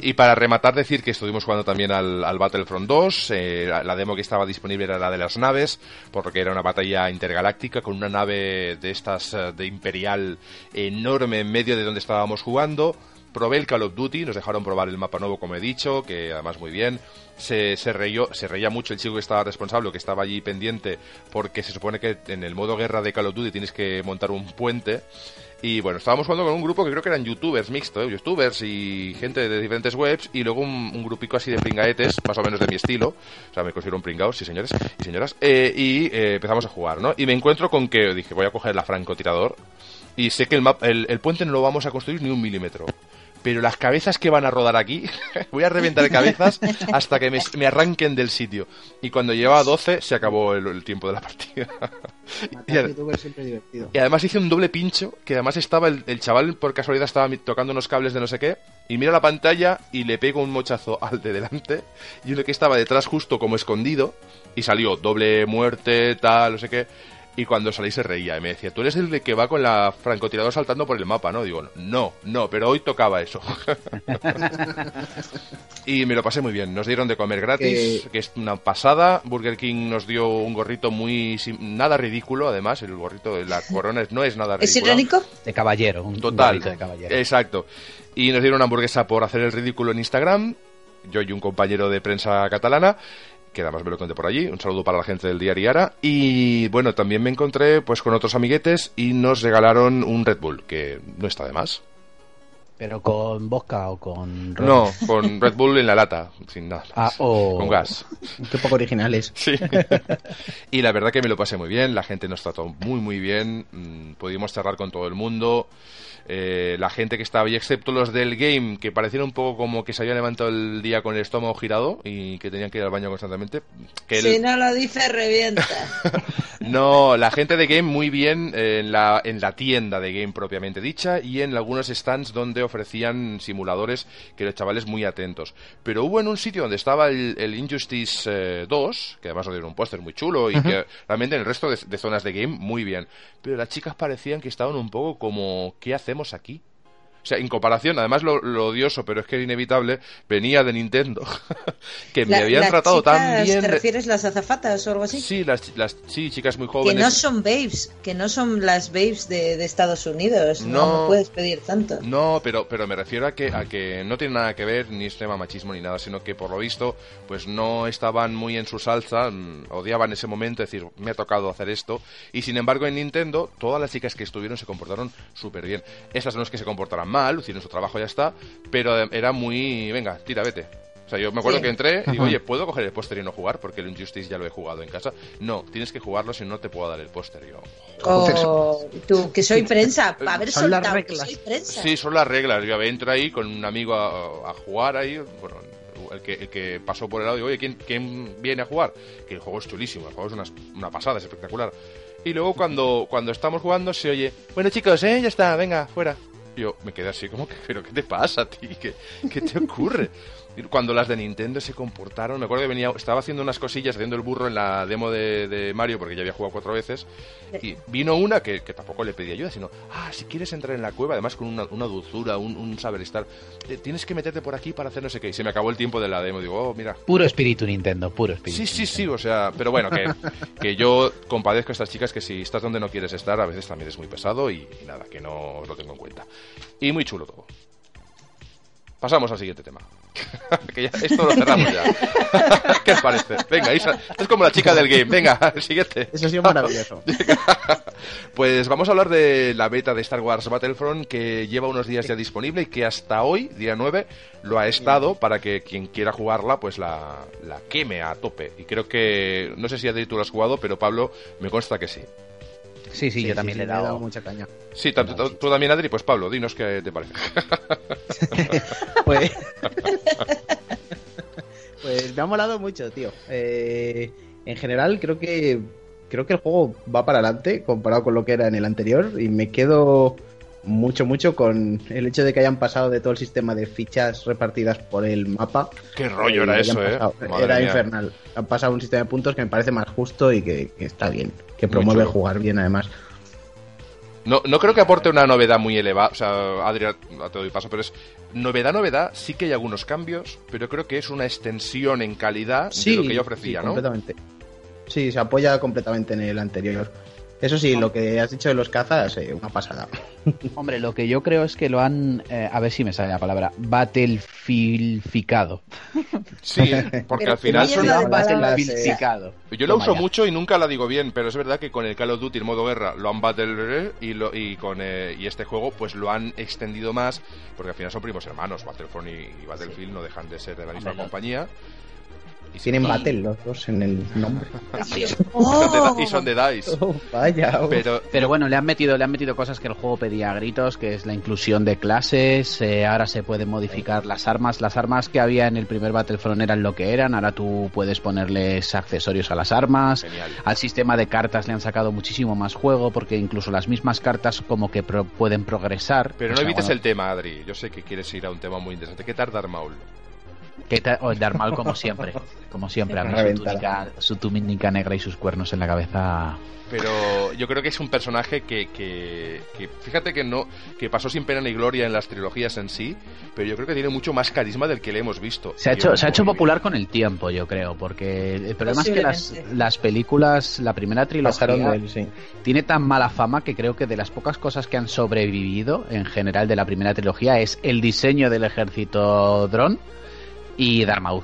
Y para rematar, decir que estuvimos jugando también al, Battlefront 2. eh, la, la demo que estaba disponible era la de las naves, porque era una batalla intergaláctica con una nave de estas eh, de Imperial enorme en medio de donde estábamos jugando. Probé el Call of Duty, nos dejaron probar el mapa nuevo, como he dicho, que además muy bien. Se, se, reyó, se reía mucho el chico que estaba responsable, que estaba allí pendiente, porque se supone que en el modo guerra de Call of Duty tienes que montar un puente. Y bueno, estábamos jugando con un grupo que creo que eran youtubers mixto, ¿eh? youtubers y gente de diferentes webs, y luego un, grupico así de pringaetes, más o menos de mi estilo. O sea, me considero un pringao, sí señores y señoras. Eh, y eh, empezamos a jugar, ¿no? Y me encuentro con que dije, voy a coger la francotirador, y sé que el, map- el, el puente no lo vamos a construir ni un milímetro. Pero las cabezas que van a rodar aquí, voy a reventar cabezas hasta que me, me arranquen del sitio. Y cuando llevaba 12, se acabó el, el tiempo de la partida. y, ad- y además hice un doble pincho, que además estaba el, el chaval, por casualidad, estaba tocando unos cables de no sé qué, y mira la pantalla y le pego un mochazo al de delante, y uno que estaba detrás justo como escondido, y salió doble muerte, tal, no sé qué, y cuando salí se reía, y me decía, tú eres el de que va con la francotirador saltando por el mapa, ¿no? Digo, no, no, pero hoy tocaba eso. y me lo pasé muy bien, nos dieron de comer gratis, Que- que es una pasada, Burger King nos dio un gorrito muy, nada ridículo, además, el gorrito de la corona es- no es nada ¿Es ridículo. irónico? De caballero, un Total. gorrito de caballero. Exacto. Y nos dieron una hamburguesa por hacer el ridículo en Instagram. Yo y un compañero de prensa catalana, que además me lo conté por allí. Un saludo para la gente del diario Ara. Y bueno, también me encontré pues con otros amiguetes y nos regalaron un Red Bull, que no está de más. Pero con vodka o con... ron. No, con Red Bull en la lata, sin nada Ah, más. o- Con gas. Qué poco originales. Sí. y la verdad que me lo pasé muy bien, la gente nos trató muy muy bien, mm, pudimos cerrar con todo el mundo. Eh, la gente que estaba ahí, excepto los del game, que parecieron un poco como que se habían levantado el día con el estómago girado y que tenían que ir al baño constantemente. Que el- Si no lo dice, revienta. no, la gente de Game muy bien eh, en, la, en la tienda de Game propiamente dicha y en algunos stands donde ofrecían simuladores que los chavales muy atentos. Pero hubo en un sitio donde estaba el, el Injustice eh, 2, que además nos dieron un póster muy chulo y que realmente en el resto de, de zonas de Game muy bien. Pero las chicas parecían que estaban un poco como, ¿qué hacemos aquí? O sea, en comparación, además lo, lo odioso, pero es que era inevitable, venía de Nintendo, que me La- habían las tratado tan chicas, bien. ¿Te refieres las azafatas o algo así? Sí, las, las sí, chicas muy que jóvenes. no son babes, que no son las babes de, de Estados Unidos. No, No. no puedes pedir tanto. No, pero, pero me refiero a que, a que no tiene nada que ver ni es tema machismo ni nada, sino que por lo visto, pues no estaban muy en su salsa, mm, odiaban ese momento, es decir, me ha tocado hacer esto, y sin embargo en Nintendo, todas las chicas que estuvieron se comportaron súper bien. Esas no es que se comportaran mal, hicieron su trabajo ya está, pero eh, era muy, venga, tira, vete. O sea, yo me acuerdo Sí. que entré y digo, oye, ¿puedo coger el póster y no jugar? Porque el Injustice ya lo he jugado en casa. No, tienes que jugarlo si no te puedo dar el póster. Yo, O tú, que soy prensa, para haber Son las soltado, que reglas. soy prensa. Sí, son las reglas. Yo entro ahí con un amigo a, a jugar ahí. Bueno, el que, el que pasó por el lado, digo, oye, ¿quién, ¿quién viene a jugar? Que el juego es chulísimo, el juego es una, una pasada, es espectacular. Y luego cuando, cuando estamos jugando se oye, bueno chicos, ¿eh? Ya está, venga, fuera. Yo me quedé así como que, pero ¿qué te pasa ti? ¿Qué, qué te ocurre? Cuando las de Nintendo se comportaron, me acuerdo que venía, estaba haciendo unas cosillas, haciendo el burro en la demo de, de Mario, porque ya había jugado cuatro veces, y vino una que, que tampoco le pedí ayuda, sino, ah, si quieres entrar en la cueva, además con una, una dulzura, un, un saber estar, eh, tienes que meterte por aquí para hacer no sé qué. Y se me acabó el tiempo de la demo, digo, oh, mira. Puro espíritu Nintendo, puro espíritu. Sí, sí, sí, o sea, pero bueno, que, que yo compadezco a estas chicas que si estás donde no quieres estar, a veces también es muy pesado y, y nada, que no os lo tengo en cuenta. Y muy chulo todo. Pasamos al siguiente tema. que ya, esto lo cerramos ya. ¿Qué os parece? Venga, Isa, es como la chica del game. Venga, el siguiente. Eso ha sido maravilloso. pues vamos a hablar de la beta de Star Wars Battlefront que lleva unos días ya disponible y que hasta hoy, día 9, lo ha estado para que quien quiera jugarla pues la, la queme a tope. Y creo que, no sé si tú lo has jugado, pero Pablo me consta que sí. Sí, sí, yo también le, he dado... mucha caña. Sí, tanto, tú también, Adri, pues Pablo, dinos qué te parece. pues... pues me ha molado mucho, tío. Eh, en general creo que creo que el juego va para adelante comparado con lo que era en el anterior y me quedo mucho, mucho con el hecho de que hayan pasado de todo el sistema de fichas repartidas por el mapa. Qué rollo era eso, eh. era infernal. Han pasado un sistema de puntos que me parece más justo y que, está bien, que promueve jugar bien además. No, no creo que aporte una novedad muy elevada, o sea, Adrián, te doy paso, pero es novedad, novedad, sí que hay algunos cambios, pero creo que es una extensión en calidad de lo que yo ofrecía, ¿no? completamente. Sí, se apoya completamente en el anterior. Eso sí, lo que has dicho de los cazas, eh, una pasada. Hombre, lo que yo creo es que lo han, eh, a ver si me sale la palabra, battlefilficado. Sí, porque al final son battlefilficado. Yo lo uso mucho y nunca la digo bien, pero es verdad que con el Call of Duty en modo guerra lo han battle y, lo, y con eh, y este juego pues lo han extendido más, porque al final son primos hermanos, Battlefront y, Battlefield no dejan de ser de la misma compañía. Tienen Battle los dos en el nombre. y son de DICE. Oh, vaya. Pero, pero bueno, le han metido le han metido cosas que el juego pedía a gritos, que es la inclusión de clases. Eh, ahora se pueden modificar las armas. Las armas que había en el primer Battlefront eran lo que eran. Ahora tú puedes ponerles accesorios a las armas. Al sistema de cartas le han sacado muchísimo más juego, porque incluso las mismas cartas como que pueden progresar. Pero no evites el tema, Adri. Yo sé que quieres ir a un tema muy interesante. ¿Qué tarda Maul? Que o Darmal como siempre, como siempre, a su túnica, su túnica negra y sus cuernos en la cabeza. Pero yo creo que es un personaje que, que, fíjate que no, que pasó sin pena ni gloria en las trilogías en sí, pero yo creo que tiene mucho más carisma del que le hemos visto. Se ha hecho, se ha hecho popular con el tiempo, yo creo, porque el problema es que las, las películas, la primera trilogía, tiene tan mala fama que creo que de las pocas cosas que han sobrevivido en general de la primera trilogía es el diseño del ejército dron y Darmouth.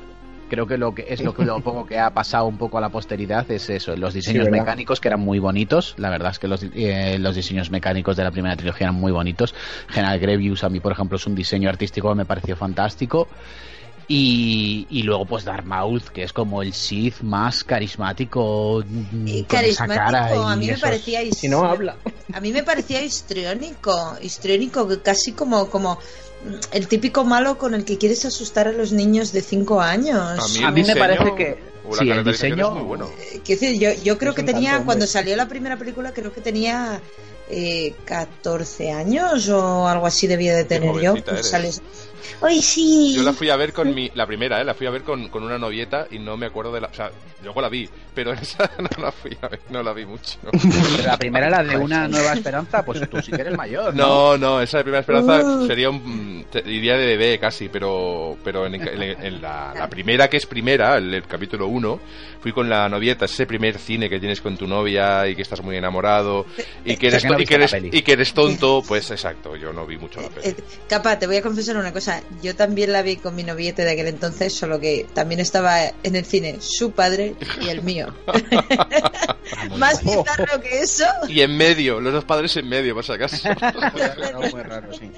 Creo que lo que es lo que lo poco que ha pasado un poco a la posteridad es eso, los diseños mecánicos que eran muy bonitos, la verdad es que los, eh, los diseños mecánicos de la primera trilogía eran muy bonitos. General Grevious a mí por ejemplo es un diseño artístico que me pareció fantástico. Y, y, luego pues Darmouth, que es como el Sith más carismático y carismático, a mí me parecía si no habla. A mí me parecía histriónico, histriónico, casi como como el típico malo con el que quieres asustar a los niños de 5 años. A mí, me parece que sí, el diseño muy bueno. Eh, yo, yo creo que tenía, cuando salió la primera película, creo que tenía eh, 14 años o algo así debía de tener yo. Sales, ¡Ay, sí! Yo la fui a ver con mi. La primera, ¿eh? La fui a ver con, con una novieta y no me acuerdo de la. O sea, luego la vi, pero esa no la fui a ver, no la vi mucho. la primera, la de Una Nueva Esperanza, pues tú sí que eres mayor. No, no, esa de Primera Esperanza uh. sería un. diría de bebé casi, pero pero en, en, la, la, primera, que es primera, el, capítulo 1, fui con la novieta, ese primer cine que tienes con tu novia y que estás muy enamorado y que eres, y que eres, y que eres tonto, pues exacto, yo no vi mucho la peli. Eh, Capa, te voy a confesar una cosa yo también la vi con mi noviete de aquel entonces, solo que también estaba en el cine su padre y el mío. Más bizarro que eso. Y en medio, los dos padres en medio, por si acaso. muy raro, sí.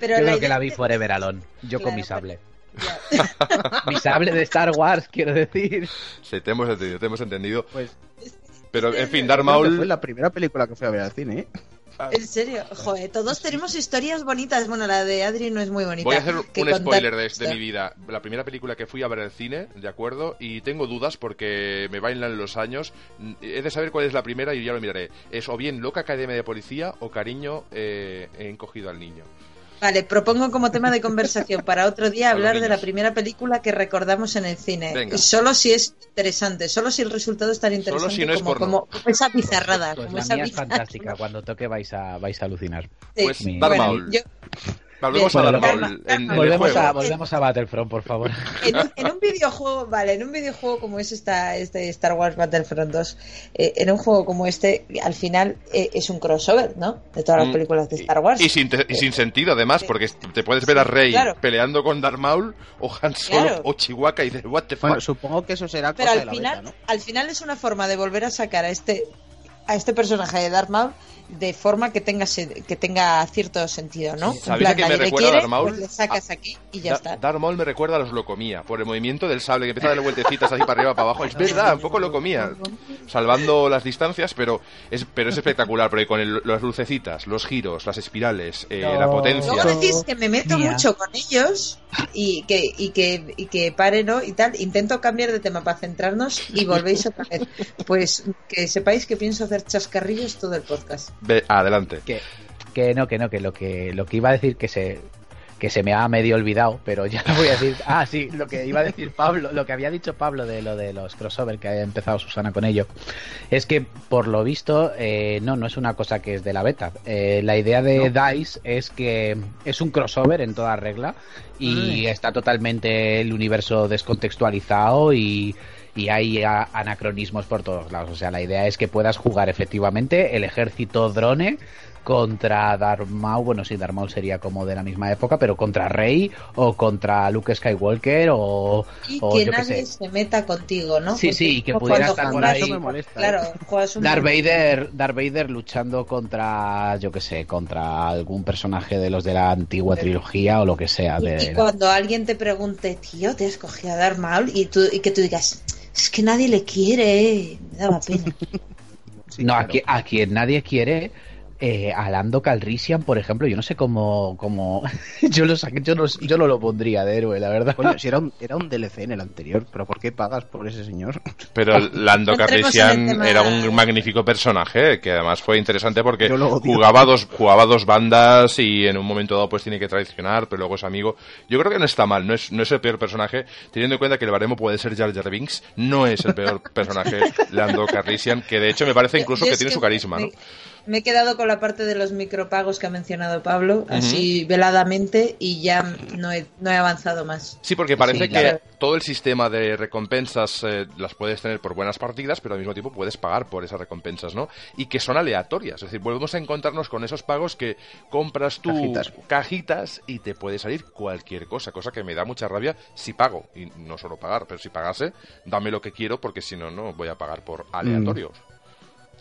Pero yo creo que la vi Forever Alone, yo con mi sable. mi sable de Star Wars, quiero decir. Sí, te hemos entendido, te hemos entendido. Pues, Pero, en fin, Darth Maul... Fue la primera película que fui a ver al cine, ¿eh? En serio, joder, todos tenemos historias bonitas. Bueno, la de Adri no es muy bonita. Voy a hacer un spoiler de, mi vida. La primera película que fui a ver el cine, ¿de acuerdo? Y tengo dudas porque me bailan los años. He de saber cuál es la primera y ya lo miraré. Es o bien Loca Academia de Policía o Cariño eh, he encogido al niño. Vale, propongo como tema de conversación para otro día hablar de la primera película que recordamos en el cine. Solo si es interesante, solo si el resultado es tan interesante como, esa pizarrada. Pues como esa es fantástica, cuando toque vais a, vais a alucinar. Pues, Volvemos, a, volvemos, a, volvemos a Battlefront, por favor. En un, videojuego, vale, en un videojuego como es esta, este Star Wars Battlefront 2, eh, en un juego como este, al final eh, es un crossover, ¿no? De todas las mm, películas de Star Wars. Y sin, y sin sentido, además, porque te puedes ver a Rey peleando con Darth Maul o Han Solo o Chihuahua y dices, what the fuck. Bueno, supongo que eso será Pero al final, al final es una forma de volver a sacar a este a este personaje de Darth Maul de forma que tenga que tenga cierto sentido, ¿no? En ¿Sabéis plan, a qué me recuerda quiere, Darth Maul? pues le sacas aquí y ya Da- está. Darth Maul me recuerda a los Locomía, por el movimiento del sable, que empieza a darle vueltecitas así para arriba, para abajo. Es verdad, un poco Locomía, salvando las distancias, pero es, pero es espectacular, porque con el- las lucecitas, los giros, las espirales, eh, la potencia... Luego decís que me meto Mía. mucho con ellos y que, y que, y que pare, ¿no? Y tal. Intento cambiar de tema para centrarnos y volvéis otra vez. Pues que sepáis que pienso hacer chascarrillos todo el podcast. Ve, adelante. Que, que no, que no, que lo que lo que iba a decir que se que se me ha medio olvidado, pero ya lo voy a decir. Ah, sí, lo que iba a decir Pablo, lo que había dicho Pablo de lo de los crossover que había empezado Susana con ello, es que por lo visto eh, no, no es una cosa que es de la beta. Eh, la idea de Dice es que es un crossover en toda regla y está totalmente el universo descontextualizado y y hay a- anacronismos por todos lados. O sea, la idea es que puedas jugar efectivamente el ejército drone contra Darth Maul, bueno, sí, Darth Maul sería como de la misma época, pero contra Rey o contra Luke Skywalker o, Y o que yo nadie sé. se meta contigo, ¿no? Sí, Porque sí, y que pudiera estar por ahí. Eso me molesta, ¿eh? Claro, juegas un Darth Vader, Darth Vader luchando contra, yo qué sé, contra algún personaje de los de la antigua trilogía o lo que sea. Y, De, y cuando alguien te pregunte, tío, te has cogido a Darth Maul y, tú, y que tú digas, es que nadie le quiere, me daba pena. Sí, no, claro. a, qui- a quien nadie quiere, eh, a Lando Calrissian, por ejemplo, yo no sé cómo, cómo yo lo saqué, yo no, yo no lo pondría de héroe, la verdad. Coño, si era un, era un DLC en el anterior, pero ¿por qué pagas por ese señor? Pero Lando Calrissian era un magnífico personaje que además fue interesante porque jugaba dos jugaba dos bandas y en un momento dado pues tiene que traicionar, pero luego es amigo. Yo creo que no está mal, no es no es el peor personaje, teniendo en cuenta que el baremo puede ser Jar Jar Binks, no es el peor personaje Lando Calrissian, que de hecho me parece incluso Yo que tiene su me- carisma, ¿no? Me, he quedado con la parte de los micropagos que ha mencionado Pablo, así veladamente, y ya no he, no he avanzado más. Sí, porque parece Sí, que claro. todo el sistema de recompensas eh, las puedes tener por buenas partidas, pero al mismo tiempo puedes pagar por esas recompensas, ¿no? Y que son aleatorias. Es decir, volvemos a encontrarnos con esos pagos que compras tú Cajitas. cajitas y te puede salir cualquier cosa, cosa que me da mucha rabia si pago. Y no solo pagar, pero si pagase, dame lo que quiero porque si no, no voy a pagar por aleatorios.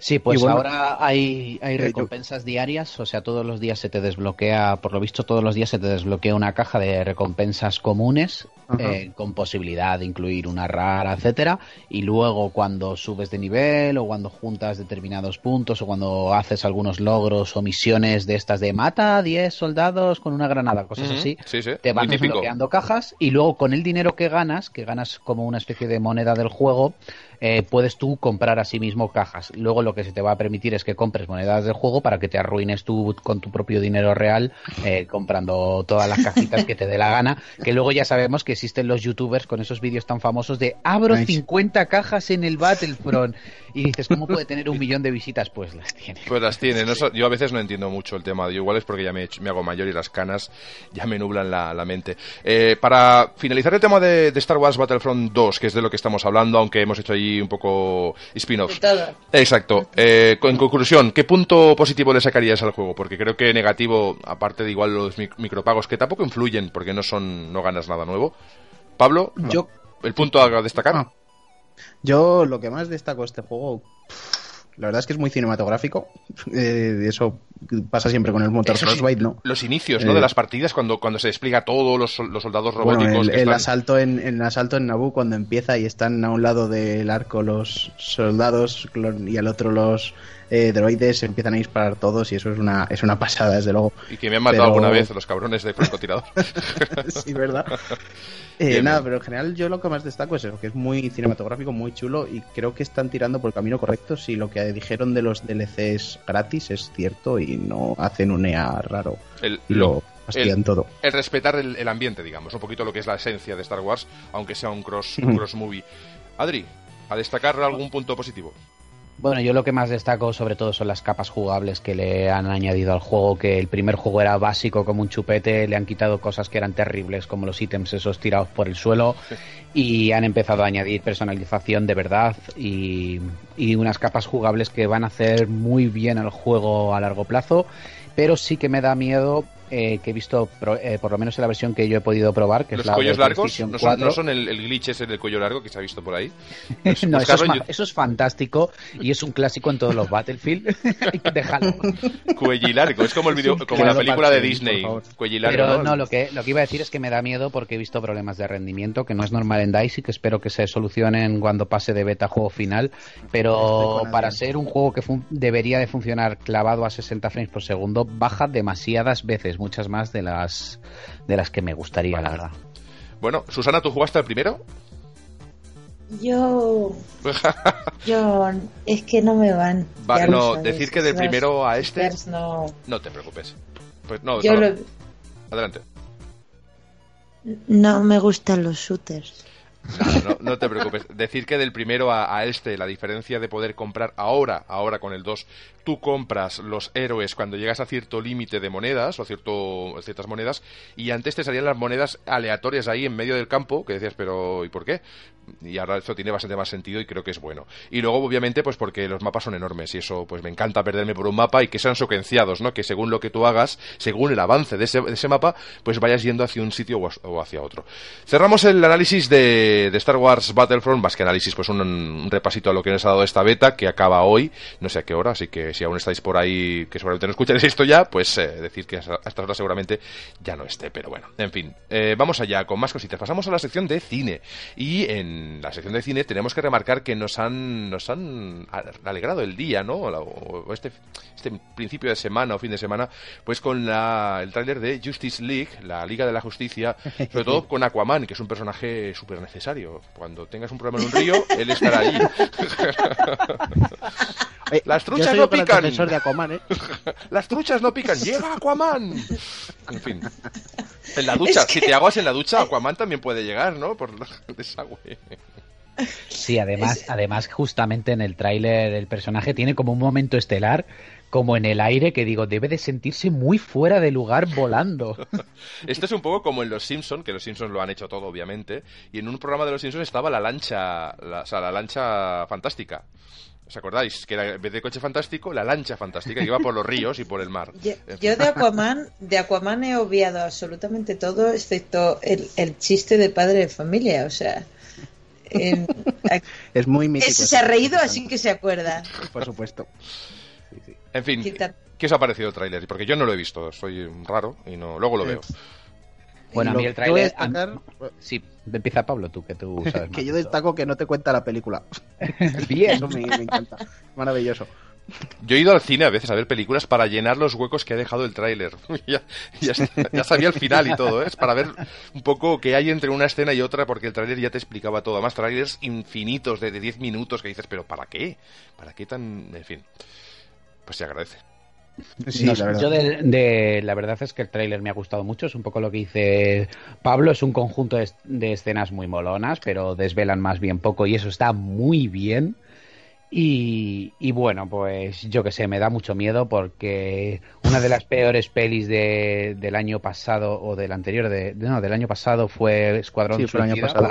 Sí, pues bueno, ahora hay, hay eh, yo- recompensas diarias, o sea, todos los días se te desbloquea, por lo visto todos los días se te desbloquea una caja de recompensas comunes eh, con posibilidad de incluir una rara, etcétera, y luego cuando subes de nivel o cuando juntas determinados puntos o cuando haces algunos logros o misiones de estas de mata a 10 soldados con una granada, cosas así, Sí, sí, te van desbloqueando cajas y luego con el dinero que ganas, que ganas como una especie de moneda del juego, eh, puedes tú comprar a sí mismo cajas. Luego lo que se te va a permitir es que compres monedas del juego para que te arruines tú con tu propio dinero real eh, comprando todas las cajitas que te dé la gana. Que luego ya sabemos que existen los youtubers con esos vídeos tan famosos de abro Nice. 50 cajas en el Battlefront y dices, ¿cómo puede tener un millón de visitas? Pues las tiene. Pues las tiene. No yo a veces no entiendo mucho el tema. Yo igual es porque ya me, he hecho- me hago mayor y las canas ya me nublan la, la mente. Eh, para finalizar el tema de, de Star Wars Battlefront 2, que es de lo que estamos hablando, aunque hemos hecho ahí un poco spin-off. De todo. Exacto. Eh, en conclusión, ¿qué punto positivo le sacarías al juego? Porque creo que negativo, aparte de igual los mic- micropagos, que tampoco influyen porque no son no ganas nada nuevo. Pablo, Yo, el punto a destacar. Ah. yo lo que más destaco de este juego, la verdad es que es muy cinematográfico. Eh, eso pasa siempre con el motor Eso sí, ¿no? Los inicios, ¿no? Eh, de las partidas cuando, cuando se despliega todo, los, los soldados Bueno, robóticos. el, que el están- asalto en el asalto en Naboo cuando empieza y están a un lado del arco los soldados y al otro los eh, droides empiezan a disparar todos y eso es una es una pasada desde luego Y que me han matado Pero- alguna vez los cabrones de francotirador. sí verdad Eh, Bien, nada bien. pero en general yo lo que más destaco es eso que es muy cinematográfico muy chulo y creo que están tirando por el camino correcto si lo que dijeron de los DLCs gratis es cierto y no hacen un EA raro El, lo el- todo el respetar el, el ambiente, digamos, un poquito lo que es la esencia de Star Wars, aunque sea un cross, un cross movie. Adri, a destacar algún punto positivo. Bueno, yo lo que más destaco sobre todo son las capas jugables que le han añadido al juego, que el primer juego era básico como un chupete, le han quitado cosas que eran terribles como los ítems esos tirados por el suelo y han empezado a añadir personalización de verdad y, y unas capas jugables que van a hacer muy bien al juego a largo plazo, pero sí que me da miedo eh, que he visto, pro- eh, por lo menos en la versión que yo he podido probar, que Los es la cuellos de largos PlayStation no son, 4. no son el, el glitch ese del cuello largo que se ha visto por ahí. no, eso es, eso es fantástico y es un clásico en todos los Battlefield. Hay que dejarlo. Cuellilargo, es como el video, Sí, como la película de Disney. por favor. Cuellilargo, Pero ¿no? lo que, lo que iba a decir es que me da miedo porque he visto problemas de rendimiento, que no es normal en DICE y que espero que se solucionen cuando pase de beta a juego final. Pero para ser un juego que debería de funcionar clavado a 60 frames por segundo, baja demasiadas veces, muchas más de las, de las que me gustaría, la verdad. Bueno, Susana, ¿tú jugaste al primero? Yo. Yo. Es que no me van. Va- no, sabes, decir que del primero a este- No. No te preocupes. Pues no, Yo solo- lo- adelante. no me gustan los shooters. No, no, no te preocupes. Decir que del primero a, a este, la diferencia de poder comprar ahora, ahora con el 2, tú compras los héroes cuando llegas a cierto límite de monedas o cierto, ciertas monedas y antes te salían las monedas aleatorias ahí en medio del campo que decías, pero ¿y por qué? Y ahora eso tiene bastante más sentido y creo que es bueno. Y luego, obviamente, pues porque los mapas son enormes y eso, pues me encanta perderme por un mapa y que sean secuenciados, ¿no? Que según lo que tú hagas, según el avance de ese, mapa, pues vayas yendo hacia un sitio o, hacia otro. Cerramos el análisis de, Star Wars Battlefront, más que análisis, pues un repasito a lo que nos ha dado esta beta, que acaba hoy, no sé a qué hora, así que si aún estáis por ahí, que seguramente no escucharéis esto ya, pues eh, decir que a esta hora seguramente ya no esté, pero bueno, en fin. Eh, vamos allá con más cositas. Pasamos a la sección de cine. Y en la sección de cine tenemos que remarcar que nos han, nos han alegrado el día, ¿no? Este, este principio de semana o fin de semana, pues con la, el tráiler de Justice League, la Liga de la Justicia, sobre todo con Aquaman, que es un personaje súper necesario. Cuando tengas un problema en un río, él estará allí. Eh, Las truchas no pican. de Aquaman, ¿eh? Las truchas no pican, llega Aquaman. En fin. En la ducha, si te aguas en la ducha, Aquaman también puede llegar, ¿no? Por el desagüe. Sí, además, además justamente en el tráiler el personaje tiene como un momento estelar, como en el aire, que digo, debe de sentirse muy fuera de lugar volando. Esto es un poco como en Los Simpson, que Los Simpsons lo han hecho todo, obviamente, y en un programa de Los Simpsons estaba la lancha, la, o sea, la lancha fantástica. ¿Os acordáis? Que era, en vez de coche fantástico, la lancha fantástica que iba por los ríos y por el mar. Yo, yo de Aquaman, de Aquaman he obviado absolutamente todo, excepto el, el chiste de padre de familia. O sea, Es muy mítico. ese ese se ha reído, así que se acuerda. Por supuesto. En fin, Quita- ¿qué os ha parecido el tráiler? Porque yo no lo he visto, soy raro y no luego lo veo. Bueno, a mí el tráiler... destacar- Sí, empieza Pablo, tú, que tú sabes que yo destaco que no te cuenta la película. Bien. Eso me, me encanta. Maravilloso. Yo he ido al cine a veces a ver películas para llenar los huecos que ha dejado el tráiler. ya, ya, ya sabía el final y todo, ¿eh? Es para ver un poco qué hay entre una escena y otra, porque el tráiler ya te explicaba todo. Además, tráilers infinitos de, de 10 minutos que dices, pero ¿para qué? ¿Para qué tan...? En fin, pues se agradece. Sí, No, la verdad. yo de, de- la verdad es que el tráiler me ha gustado mucho, es un poco lo que dice Pablo, es un conjunto de, de escenas muy molonas, pero desvelan más bien poco y eso está muy bien. Y, y bueno, pues yo que sé, me da mucho miedo porque una de las peores pelis de- del año pasado o del anterior, de, de- no, del año pasado fue Escuadrón Sí, fue el año pasado.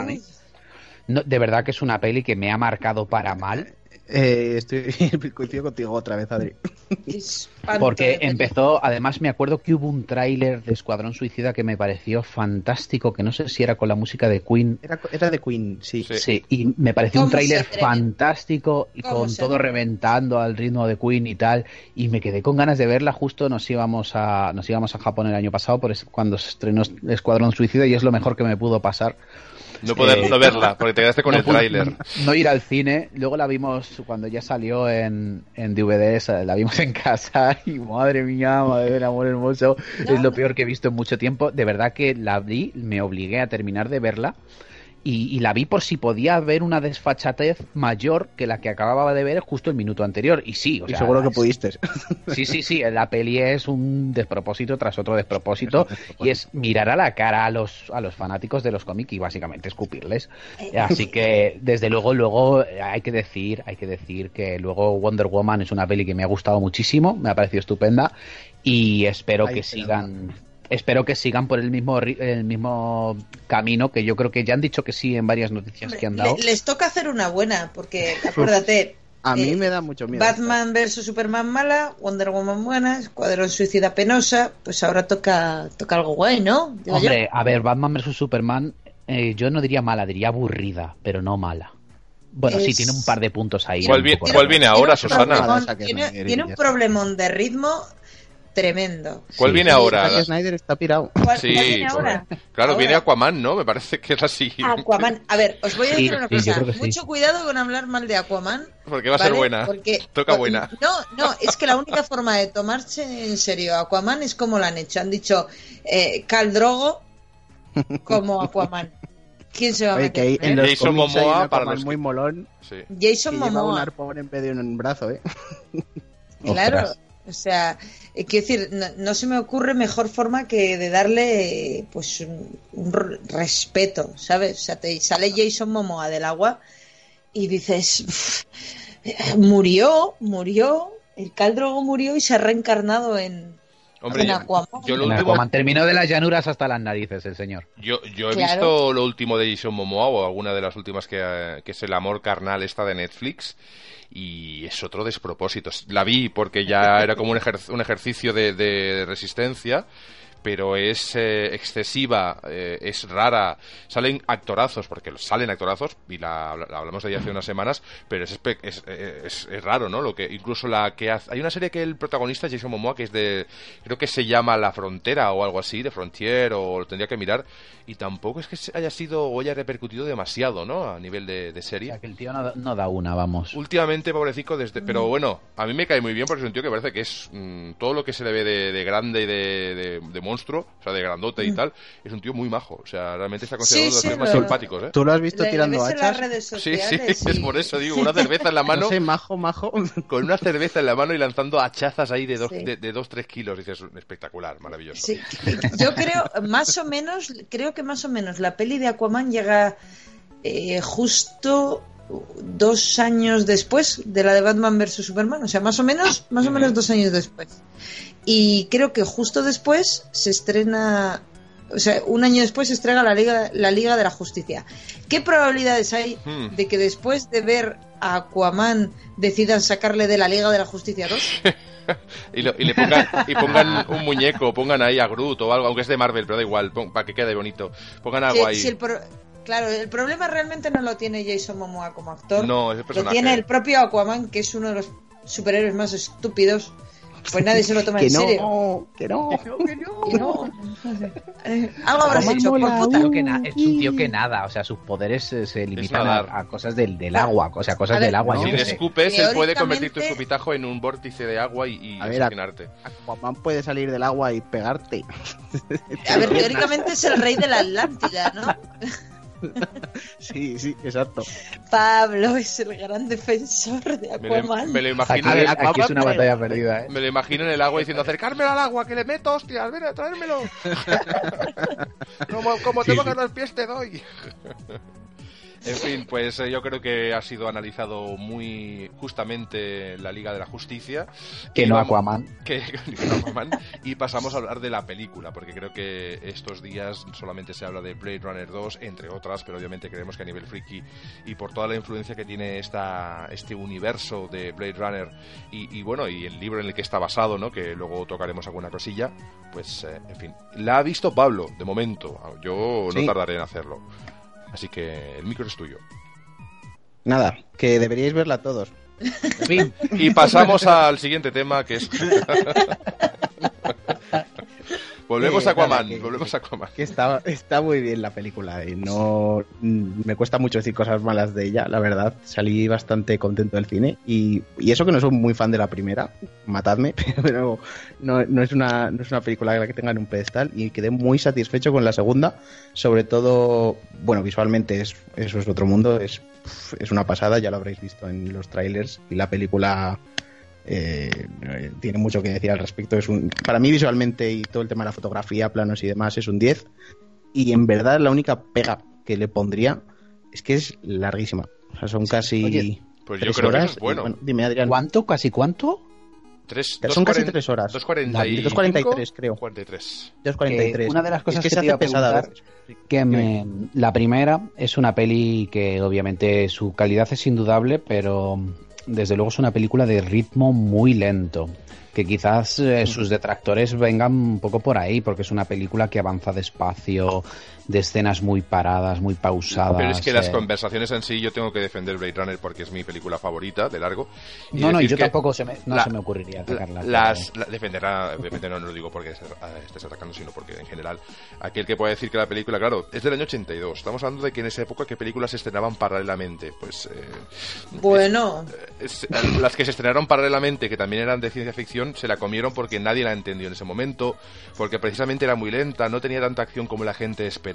No, de verdad que es una peli que me ha marcado para mal. Eh, estoy coincido contigo otra vez, Adri. Porque empezó, además me acuerdo que hubo un tráiler de Escuadrón Suicida que me pareció fantástico, que no sé si era con la música de Queen. Era, era de Queen, sí. Sí. Sí, y me pareció un ¿Cómo se tráiler fantástico y ¿Cómo con se todo reventando al ritmo de Queen y tal, y me quedé con ganas de verla. Justo nos íbamos a nos íbamos a Japón el año pasado por es- cuando se estrenó Escuadrón Suicida y es lo mejor que me pudo pasar. No poder Eh, no verla, porque te quedaste con No el tráiler. No ir al cine. Luego la vimos cuando ya salió en, en DVDs, eh, la vimos en casa y madre mía, madre del amor hermoso, es lo peor que he visto en mucho tiempo. De verdad que la vi, me obligué a terminar de verla y, y la vi por si podía haber una desfachatez mayor que la que acababa de ver justo el minuto anterior. Y sí, o Y sea, seguro que es- pudiste. Sí, sí, sí, la peli es un despropósito tras otro despropósito y es mirar a la cara a los, a los fanáticos de los cómics y básicamente escupirles. Así que, desde luego, luego eh, hay que decir, hay que decir que luego Wonder Woman es una peli que me ha gustado muchísimo, me ha parecido estupenda y espero Ahí que sigan espero que sigan por el mismo ri- el mismo camino que yo creo que ya han dicho que sí en varias noticias que han dado. Le- les toca hacer una buena, porque acuérdate, A mí Eh, me da mucho miedo. Batman vs Superman mala, Wonder Woman buena, Escuadrón Suicida penosa, pues ahora toca, toca algo guay, ¿no? Digo yo. Hombre, a ver, Batman vs Superman, eh, yo no diría mala, diría aburrida, pero no mala. Bueno, sí, tiene un par de puntos ahí. ¿Cuál vi- viene Tiene ahora, un Susana? problemón- Tiene, un problemón de ritmo tremendo. ¿Cuál Sí. viene Sí, ahora? Zack Snyder está pirado. ¿Cuál, Sí, cuál viene ahora? correcto. Claro, Ahora. viene Aquaman, ¿no? Me parece que es así. Aquaman. A ver, os voy a decir una cosa. Mucho cuidado con hablar mal de Aquaman. Porque va a ser buena. Porque, Toca buena. No, no, es que la única forma de tomarse en serio Aquaman es como lo han hecho. Han dicho eh, Khal Drogo como Aquaman. ¿Quién se va a Oye, que meter? ahí en los Jason Momoa, para los muy que- molón Sí. Jason que lleva un Momoa. arpón en vez de un brazo, ¿eh? Claro, o sea, eh, quiero decir, no, no se me ocurre mejor forma que de darle pues un, respeto, ¿sabes? O sea, te sale Jason Momoa del agua y dices, "Uf, eh, murió, murió, el Caldrogo murió y se ha reencarnado en, Hombre, en yo, Aquaman. yo lo En último, Aquaman terminó de las llanuras hasta las narices, el señor. yo, yo he Claro. visto lo último de Jason Momoa o alguna de las últimas que, eh, que es El amor carnal esta de Netflix y es otro despropósito. La vi porque ya era como un, ejer- un ejercicio de, de resistencia pero es eh, excesiva, eh, es rara. Salen actorazos, porque salen actorazos, y la, la hablamos de ella hace unas semanas, pero es, es, eh, es- es raro, ¿no? Lo que incluso la que hace, hay una serie que el protagonista es Jason Momoa que es de creo que se llama La Frontera o algo así, de Frontier o lo tendría que mirar y tampoco es que se- haya sido o haya repercutido demasiado, ¿no? A nivel de, de O serie. sea, que el tío no, da- no da una, vamos. Últimamente, pobrecito, desde... pero bueno, a mí me cae muy bien porque es un tío que parece que es mm, todo lo que se le ve de, de grande y de, de- de monstruo, o sea, de grandote y tal, es un tío muy majo. O sea, realmente está considerado Sí, uno de los más lo- simpáticos, ¿eh? ¿Tú lo has visto Le- le tirando ves en las hachas? redes Sí, sociales sí, es y- por eso digo, una cerveza en la mano, No sé, majo, majo. con una cerveza en la mano y lanzando hachazas ahí de dos, Sí. de, de dos tres kilos. Dices, espectacular, maravilloso. Sí, yo creo, más o menos, creo que más o menos la peli de Aquaman llega eh, justo dos años después de la de Batman vs Superman, o sea, más o menos, más o menos dos años después. Y creo que justo después se estrena, o sea, un año después se estrena la Liga, la Liga de la Justicia. ¿Qué probabilidades hay Hmm. de que después de ver a Aquaman decidan sacarle de la Liga de la Justicia 2? Y, lo- y le pongan, y pongan un muñeco, pongan ahí a Groot o algo, aunque es de Marvel, pero da igual, pon- para que quede bonito. Pongan algo ahí. si el pro- Claro, el problema realmente no lo tiene Jason Momoa como actor. No, es el lo personaje. tiene el propio Aquaman, que es uno de los superhéroes más estúpidos. Pues nadie se lo toma que en serio. no, que no. Y no. Algo habrás hecho, por puta. Que es un tío que nada, o sea, sus poderes se limitan a, a cosas del, del agua, o sea, cosas ver, del agua. no. yo Si le escupes, él puede convertir tu escupitajo en un vórtice de agua y, y A ver. Aquaman puede salir del agua y pegarte. A ver, teóricamente es el rey de la Atlántida, ¿no? Sí, sí, exacto. Pablo es el gran defensor de Me lo, Aquaman. me lo Aquí, imagino, en- aquí es una Aquaman- batalla perdida, ¿eh? me lo imagino en el agua diciendo acercarme al agua, que le meto, hostias, ven a traérmelo. como como te Sí, pongas los pies te doy. En fin, pues eh, yo creo que ha sido analizado muy justamente la Liga de la Justicia. Que Y no vamos- Aquaman. que, que no Aquaman. y pasamos a hablar de la película, porque creo que estos días solamente se habla de Blade Runner 2, entre otras, pero obviamente creemos que a nivel friki y por toda la influencia que tiene esta, este universo de Blade Runner y, y bueno, y el libro en el que está basado, ¿no? que luego tocaremos alguna cosilla, pues eh, en fin, la ha visto Pablo, de momento, yo no Sí. tardaré en hacerlo. Así que el micro es tuyo. Nada, que deberíais verla todos. Fin, Y pasamos al siguiente tema, que es... volvemos Eh, a Aquaman, que- volvemos a Aquaman. Que está, está muy bien la película y no mm, me cuesta mucho decir cosas malas de ella, la verdad. Salí bastante contento del cine y, y eso que no soy muy fan de la primera, matadme, pero no, no es una, no es una película la que tenga en un pedestal y quedé muy satisfecho con la segunda, sobre todo, bueno, visualmente es, eso es otro mundo, es, es una pasada, ya lo habréis visto en los trailers y la película eh, tiene mucho que decir al respecto. Es un, para mí visualmente y todo el tema de la fotografía, planos y demás es un 10. Y en verdad la única pega que le pondría es que es larguísima. O sea, son casi Oye, Pues yo tres creo que horas. eso es bueno. Y, dime, Adrián. ¿cuánto? ¿Casi cuánto? Tres, Son casi 2.40, tres horas. 2.45, 2.43 creo. 43. 2.43. Que una de las cosas es que, que se te hace a pesada. Que me, la primera es una peli que obviamente su calidad es indudable, pero desde luego es una película de ritmo muy lento que quizás eh, sus detractores vengan un poco por ahí, porque es una película que avanza despacio, de escenas muy paradas, muy pausadas. Pero es que las eh. conversaciones en sí, yo tengo que defender Blade Runner porque es mi película favorita, de largo. y No, no, yo tampoco se me, no la- se me ocurriría atacarla. Las, la- defenderá, obviamente no, no lo digo porque estés, atacando, sino porque en general, aquel que pueda decir que la película, claro, es del año 82. Estamos hablando de que en esa época qué películas se estrenaban paralelamente. Pues eh, Bueno, es- las que se estrenaron paralelamente, que también eran de ciencia ficción, se la comieron porque nadie la entendió en ese momento, porque precisamente era muy lenta, no tenía tanta acción como la gente esperaba.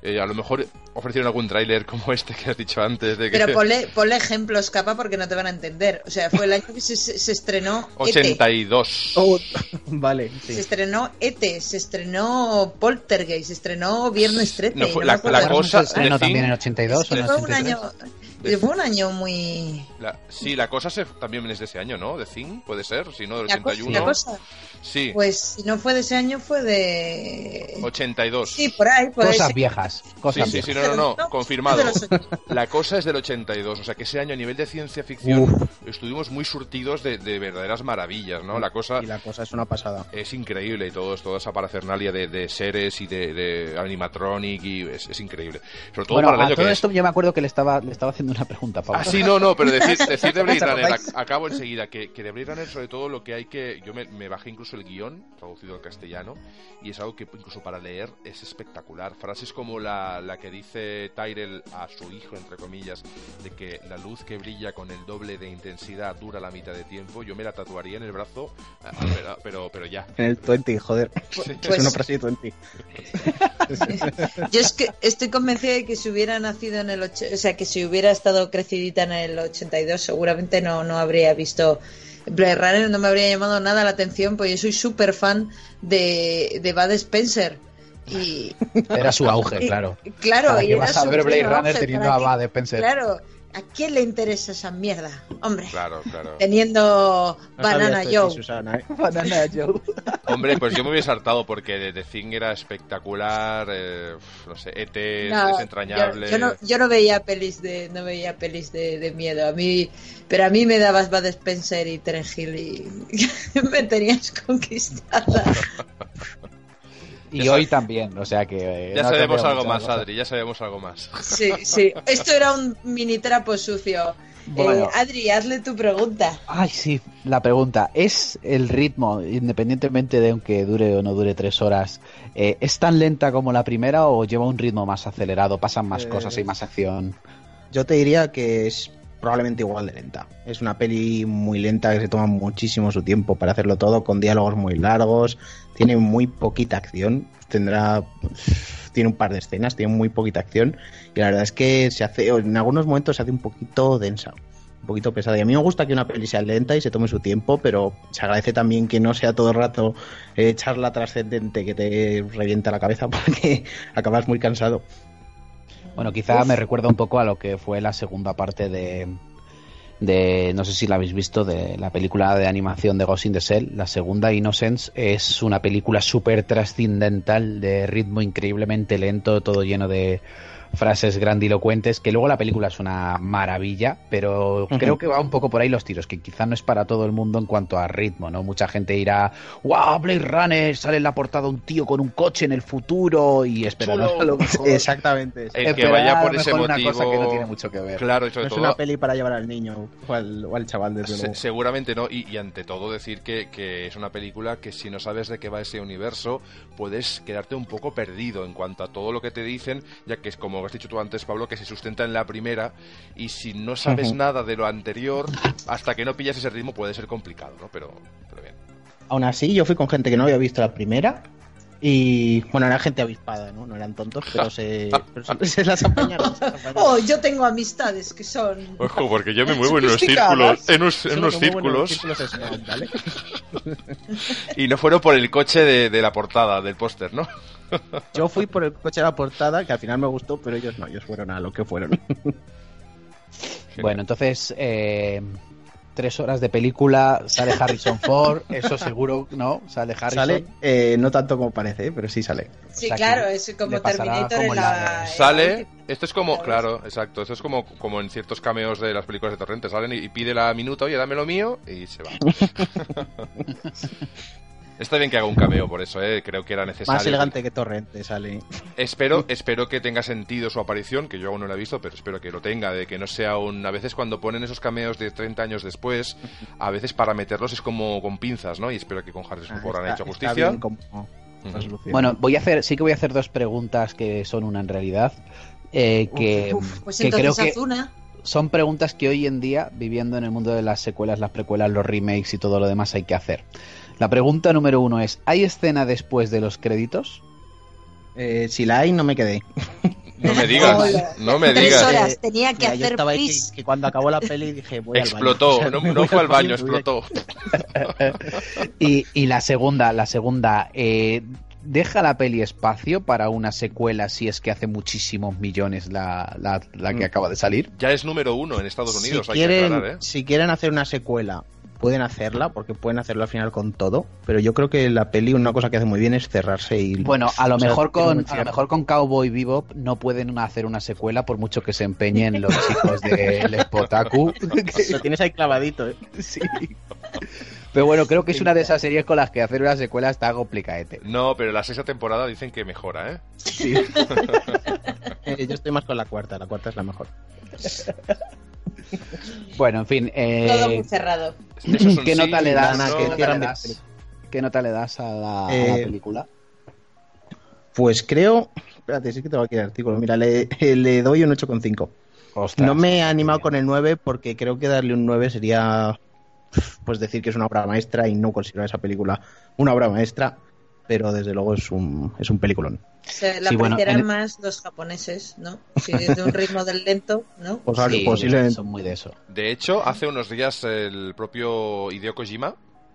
Eh, a lo mejor ofrecieron algún tráiler como este que has dicho antes de que pero ponle, ponle ejemplos, capa, porque no te van a entender. O sea, fue el año que se, se- se estrenó ET. 82. Oh, vale, Se sí. estrenó ET, se estrenó Poltergeist, se estrenó Viernes 13. No, fue- me la- la cosa- se estrenó también en 82 o en fue un 83. Año, fue un año muy... La- sí, la cosa se, también es de ese año, ¿no? De Thing, puede ser, si no, del La cosa, 81. la cosa, Sí, pues si no fue de ese año, fue de... 82. Sí, por ahí. Por Cosas viejas. Sí, Cosas sí, sí, viejas. no, no, no, confirmado. es de los 80. La cosa es del 82, o sea que ese año a nivel de ciencia ficción estuvimos muy surtidos de, de verdaderas maravillas, ¿no? La cosa Y la cosa es una pasada. es increíble y todo, toda esa parafernalia de, de seres y de, de animatronic y es, es increíble. Sobre todo Bueno, para el a año todo que esto yo me acuerdo que le estaba, le estaba haciendo una pregunta, Pablo. Ah, sí, no, no, pero decir, decir de Blade ¿Os Runner, acabo enseguida, que, que de Blade Runner sobre todo lo que hay que... Yo me, me bajé incluso el guion, traducido al castellano, y es algo que incluso para leer es espectacular. Frases como la, la que dice Tyrell a su hijo, entre comillas, de que la luz que brilla con el doble de intensidad dura la mitad de tiempo, yo me la tatuaría en el brazo, ah, pero, pero, pero ya. En el 20, joder. Pues- es una frase de 20. Yo es que estoy convencida de que si hubiera nacido en el... och- O sea, que si hubiera estado crecidita en el 82, seguramente no, no habría visto... Blade Runner no me habría llamado nada la atención, pues yo soy súper fan de, de Bud Spencer. Y, Era su auge, y- claro. claro, ¿Para y qué era vas a ver Blade Runner teniendo ¿para a? Bud Spencer? Claro, ¿a quién le interesa esa mierda? Hombre, Claro, claro. teniendo No Banana Joe. Susana, ¿eh? Banana Joe. Hombre, pues yo me hubiera saltado porque The Thing era espectacular, eh, no sé, ET No, es entrañable. Yo, yo no, yo no veía pelis de no veía pelis de, de miedo a mí pero a mí me dabas Bud Spencer y Terence Hill y me tenías conquistada Y Ya hoy también, o sea que... eh, Ya no sabemos algo más, cosa. Adri, ya sabemos algo más. sí sí esto era un mini trapo sucio Bueno. Eh, Adri hazle tu pregunta Ay, sí, la pregunta, ¿es el ritmo, independientemente de aunque dure o no dure tres horas, eh, es tan lenta como la primera o lleva un ritmo más acelerado, pasan más Eh, cosas y más acción? Yo te diría que es probablemente igual de lenta. Es una peli muy lenta que se toma muchísimo su tiempo para hacerlo todo, con diálogos muy largos, tiene muy poquita acción, tendrá tiene un par de escenas, tiene muy poquita acción y la verdad es que se hace en algunos momentos se hace un poquito densa, un poquito pesada. Y a mí me gusta que una peli sea lenta y se tome su tiempo, pero se agradece también que no sea todo el rato eh, charla trascendente que te revienta la cabeza porque acabas muy cansado. Bueno, quizá me recuerda un poco a lo que fue la segunda parte de, de, no sé si la habéis visto, de la película de animación de Ghost in the Shell. La segunda, Innocence, es una película súper trascendental, de ritmo increíblemente lento, todo lleno de frases grandilocuentes, que luego la película es una maravilla, pero creo que va un poco por ahí los tiros, que quizá no es para todo el mundo en cuanto a ritmo, ¿no? Mucha gente irá, wow, Blade Runner, sale en la portada un tío con un coche en el futuro y esperará a lo mejor. Exactamente. El que Esperar vaya por ese mejor una motivo. cosa que no tiene mucho que ver. Claro, y No sobre es todo. una peli para llevar al niño o al, o al chaval, desde se- luego. seguramente no, y, y ante todo decir que, que es una película que si no sabes de qué va ese universo, puedes quedarte un poco perdido en cuanto a todo lo que te dicen, ya que es como has dicho tú antes, Pablo, que se sustenta en la primera, y si no sabes nada de lo anterior, hasta que no pillas ese ritmo puede ser complicado, ¿no? Pero, pero bien. Aún así, yo fui con gente que no había visto la primera. Y bueno, era gente avispada, ¿no? No eran tontos, pero se, pero se, se las apañaron. se las apañaron. oh yo tengo amistades que son Ojo, porque yo me muevo en unos círculos- en, Solo que mueven los círculos ¿vale? y no fueron por el coche de, de la portada, del póster, ¿no? Yo fui por el coche de la portada, que al final me gustó, pero ellos no, ellos fueron a lo que fueron. Bueno, entonces, eh, tres horas de película, sale Harrison Ford, eso seguro, ¿no? Sale Harrison. Sale, eh, no tanto como parece, pero sí sale. Sí, O sea, claro, es como Terminator como en la Sale, esto es como, La claro, exacto, esto es como, como en ciertos cameos de las películas de Torrente, salen y, y pide la minuta, oye, dame lo mío, y se va. Está bien que haga un cameo por eso, ¿eh? creo que era necesario. Más elegante que Torrente sale. Espero, espero que tenga sentido su aparición, que yo aún no la he visto, pero espero que lo tenga, de que no sea un... A veces cuando ponen esos cameos de 30 años después, a veces para meterlos es como con pinzas, ¿no? Y espero que con Harrison Ah, Ford han hecho está justicia. bien como. Bueno, voy a hacer, sí que voy a hacer dos preguntas que son una en realidad. eh, que, Uf, pues que creo que son preguntas que hoy en día, viviendo en el mundo de las secuelas, las precuelas, los remakes y todo lo demás, hay que hacer. La pregunta número uno es: ¿hay escena después de los créditos? Eh, si la hay, no me quedé. No me digas, no me Tres digas. horas, tenía que Mira, yo hacer estaba ahí pis. que, que cuando acabó la peli dije, voy Explotó, al baño. no, O sea, no voy fue al baño, explotó. Y, y la segunda, la segunda, eh, ¿deja la peli espacio para una secuela si es que hace muchísimos millones la, la- la que Mm. acaba de salir? Ya es número uno en Estados Unidos, si hay quieren, que aclarar, ¿eh? si quieren hacer una secuela, pueden hacerla, porque pueden hacerlo al final con todo. Pero yo creo que la peli, una cosa que hace muy bien es cerrarse y. Bueno, a lo mejor con a lo mejor con Cowboy Bebop no pueden hacer una secuela por mucho que se empeñen los chicos del Spotaku. Lo tienes ahí clavadito, ¿eh? Sí. Pero bueno, creo que es una de esas series con las que hacer una secuela está complicadete. No, pero la sexta temporada dicen que mejora, ¿eh? Sí. Eh, yo estoy más con la cuarta, la cuarta es la mejor. Bueno, en fin, eh, Todo muy cerrado. ¿Qué sí, nota le das? Ana, ¿Qué nota cierran le de das? película. ¿Qué nota le das a la, a la Eh, película? Pues creo. Espérate, sí que tengo aquí el artículo. Mira, le, le doy un 8,5. Ostras, No me he animado con el 9 porque creo que darle un 9 sería pues decir que es una obra maestra y no considero esa película una obra maestra, pero desde luego es un, es un peliculón. Se la Sí, bueno, en- más los japoneses, ¿no? Si es de un ritmo del lento, ¿no? Pues Sí, posiblemente. son muy de eso. De hecho, hace unos días el propio Hideo Kojima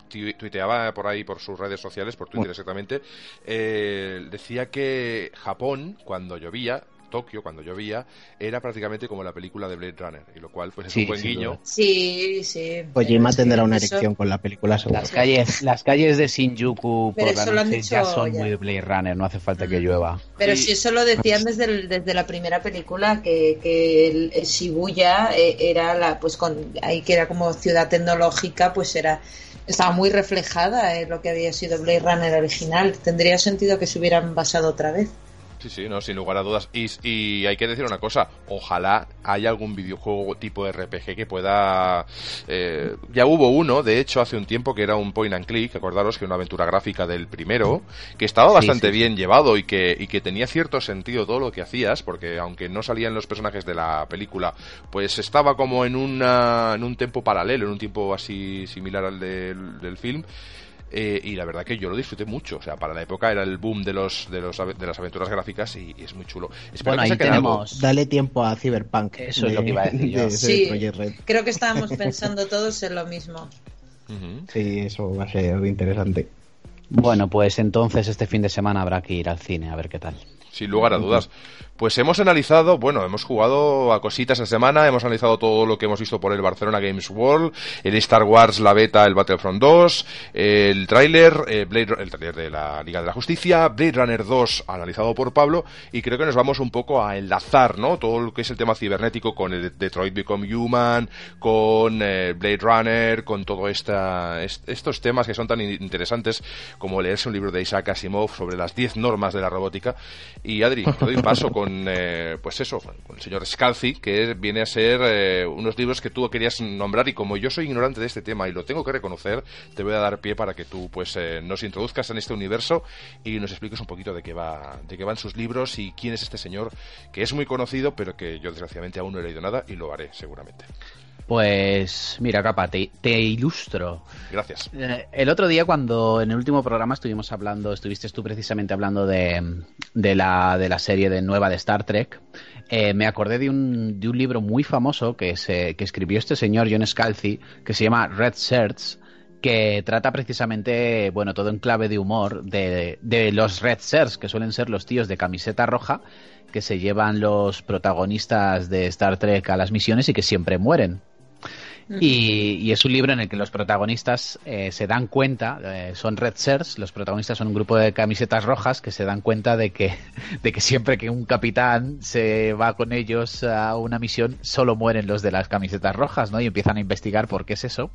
tu- tuiteaba por ahí, por sus redes sociales, por Twitter exactamente, eh, decía que Japón, cuando llovía, Tokio, cuando llovía, era prácticamente como la película de Blade Runner, y lo cual pues es Sí, un buen sin guiño. Sí, sí. Kojima pero tendrá sí, una eso- erección con la película seguro. Las calles, las calles de Shinjuku Pero por la eso lo han noche dicho ya son ya. muy Blade Runner, no hace falta que Mm. llueva. Pero Sí. si eso lo decían desde, el- desde la primera película, que, que el, el Shibuya eh, era la, pues con, ahí que era como ciudad tecnológica, pues era, estaba muy reflejada en lo que había sido Blade Runner original. Tendría sentido que se hubieran basado otra vez. Sí, sí, no, sin lugar a dudas. Y, y hay que decir una cosa, ojalá haya algún videojuego tipo RPG que pueda... eh, ya hubo uno, de hecho, hace un tiempo que era un point and click, acordaros que una aventura gráfica del primero, que estaba bastante sí, sí. bien llevado y que, y que tenía cierto sentido todo lo que hacías, porque aunque no salían los personajes de la película, pues estaba como en, una, en un tiempo paralelo, en un tiempo así similar al del film. Eh, y la verdad que yo lo disfruté mucho. O sea, para la época era el boom de los de, los, de las aventuras gráficas y, y es muy chulo. Espero Bueno, que ahí tenemos... Dale tiempo a Cyberpunk. Eso es lo que iba a decir yo. de- Sí. Creo que estábamos pensando todos en lo mismo. Sí, eso va a ser interesante. Bueno, pues entonces este fin de semana habrá que ir al cine a ver qué tal. Sin lugar a dudas. Pues hemos analizado, bueno, hemos jugado a cositas esta semana, hemos analizado todo lo que hemos visto por el Barcelona Games World, el Star Wars, la beta, el Battlefront 2, el tráiler, eh, el tráiler de la Liga de la Justicia, Blade Runner 2 analizado por Pablo, y creo que nos vamos un poco a enlazar, ¿no? Todo lo que es el tema cibernético con el Detroit Become Human, con eh, Blade Runner, con todo esta, est- estos temas que son tan in- interesantes como leerse un libro de Isaac Asimov sobre las 10 normas de la robótica. Y Adri, te doy paso con, eh, pues eso, con el señor Scalzi, que viene a ser eh, unos libros que tú querías nombrar y como yo soy ignorante de este tema y lo tengo que reconocer, te voy a dar pie para que tú pues eh, nos introduzcas en este universo y nos expliques un poquito de qué va, de qué van sus libros y quién es este señor que es muy conocido, pero que yo desgraciadamente aún no he leído nada y lo haré seguramente. Pues mira, capa, te, te ilustro. Gracias. Eh, El otro día, cuando en el último programa estuvimos hablando, estuviste tú precisamente hablando de, de, la, de la serie de nueva de Star Trek, eh, me acordé de un, de un libro muy famoso que, se, que escribió este señor John Scalzi, que se llama Red Shirts, que trata precisamente, bueno, todo en clave de humor, de, de los Red Shirts, que suelen ser los tíos de camiseta roja, que se llevan los protagonistas de Star Trek a las misiones y que siempre mueren. Y, es un libro en el que los protagonistas eh, se dan cuenta, eh, son Red Shirts, los protagonistas son un grupo de camisetas rojas que se dan cuenta de que, de que siempre que un capitán se va con ellos a una misión, solo mueren los de las camisetas rojas, ¿no? Y empiezan a investigar por qué es eso.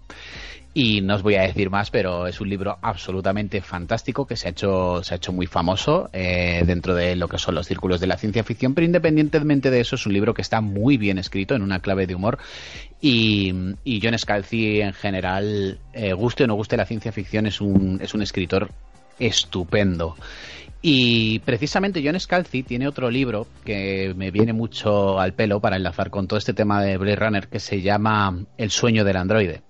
Y no os voy a decir más, pero es un libro absolutamente fantástico que se ha hecho, se ha hecho muy famoso eh, dentro de lo que son los círculos de la ciencia ficción, pero independientemente de eso es un libro que está muy bien escrito en una clave de humor y, John Scalzi en general, eh, guste o no guste la ciencia ficción, es un, es un escritor estupendo. Y precisamente John Scalzi tiene otro libro que me viene mucho al pelo para enlazar con todo este tema de Blade Runner que se llama El sueño del androide.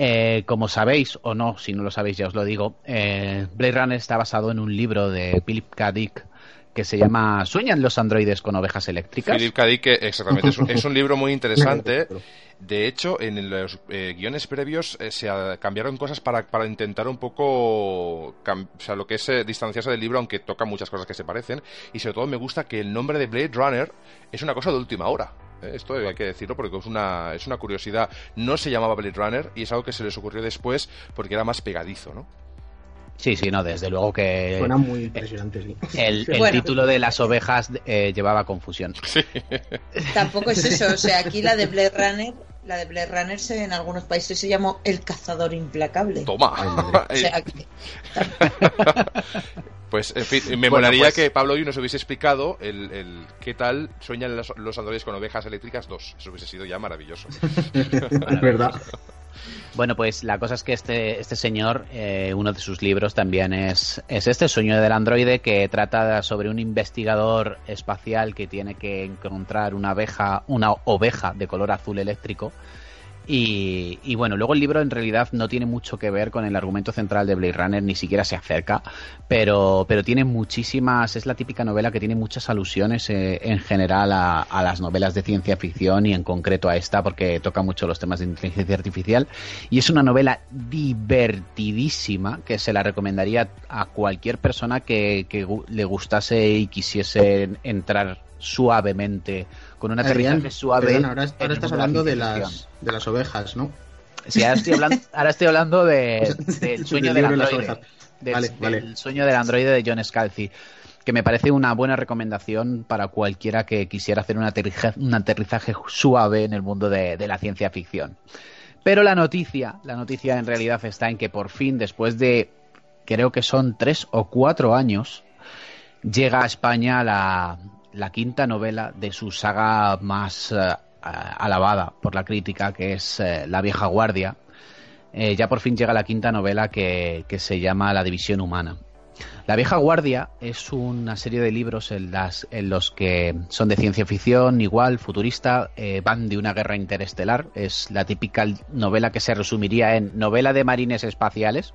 Eh, como sabéis, o no, si no lo sabéis ya os lo digo, eh, Blade Runner está basado en un libro de Philip K. Dick que se llama ¿Sueñan los androides con ovejas eléctricas? Philip K. Dick, exactamente, es un, libro muy interesante. De hecho, en los eh, guiones previos se cambiaron cosas para, para intentar un poco, o sea, lo que es distanciarse del libro, aunque toca muchas cosas que se parecen. Y sobre todo me gusta que el nombre de Blade Runner es una cosa de última hora. Eh, esto hay que decirlo porque es una, es una curiosidad. No se llamaba Blade Runner y es algo que se les ocurrió después porque era más pegadizo, ¿no? Sí, sí, no, desde luego que. Suena muy impresionante, sí. El, título de las ovejas eh, llevaba confusión. Tampoco es eso, o sea, aquí la de Blade Runner, la de Blade Runner en algunos países se llamó El cazador implacable. Toma. o sea, Pues, en fin, me molaría pues- que Pablo hoy nos hubiese explicado el, el qué tal sueñan los, los, androides con ovejas eléctricas 2. Eso hubiese sido ya maravilloso. Es verdad. Bueno, pues la cosa es que este, este señor, eh, uno de sus libros también es, es este, Sueño del Androide, que trata sobre un investigador espacial que tiene que encontrar una abeja, una oveja de color azul eléctrico y, bueno, luego el libro en realidad no tiene mucho que ver con el argumento central de Blade Runner, ni siquiera se acerca, pero, pero tiene muchísimas, es la típica novela que tiene muchas alusiones eh, en general a, las novelas de ciencia ficción y en concreto a esta porque toca mucho los temas de inteligencia artificial. Y es una novela divertidísima que se la recomendaría a cualquier persona que, que le gustase y quisiese entrar suavemente, con una aterrizaje suave. ahora, estás hablando de las, de las ovejas, ¿no? Sí, ahora estoy hablando, ahora estoy hablando de, del sueño del androide. Del, sueño del androide de John Scalzi que me parece una buena recomendación para cualquiera que quisiera hacer un aterrizaje, un aterrizaje suave en el mundo de, de, la ciencia ficción. Pero la noticia, la noticia en realidad está en que por fin, después de creo que son tres o cuatro años, llega a España la, la quinta novela de su saga más eh, alabada por la crítica, que es eh, La vieja guardia. Eh, ya por fin llega la quinta novela que, se llama La división humana. La vieja guardia es una serie de libros en, las, en los que son de ciencia ficción, igual, futurista, van de una guerra interestelar. Es la típica novela que se resumiría en novela de marines espaciales,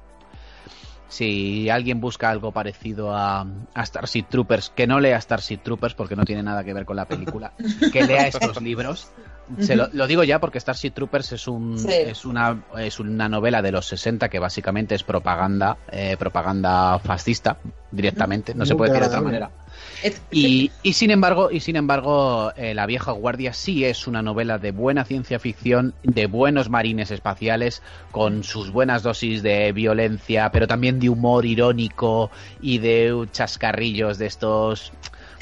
si alguien busca algo parecido a, Starship Troopers, que no lea Starship Troopers porque no tiene nada que ver con la película, que lea estos libros. Se lo, digo ya porque Starship Troopers es un es una es una novela de los 60 que básicamente es propaganda eh, propaganda fascista directamente, no se puede decir de otra manera. Y, sin embargo, y sin embargo, eh, La vieja guardia sí es una novela de buena ciencia ficción, de buenos marines espaciales, con sus buenas dosis de violencia, pero también de humor irónico y de chascarrillos de estos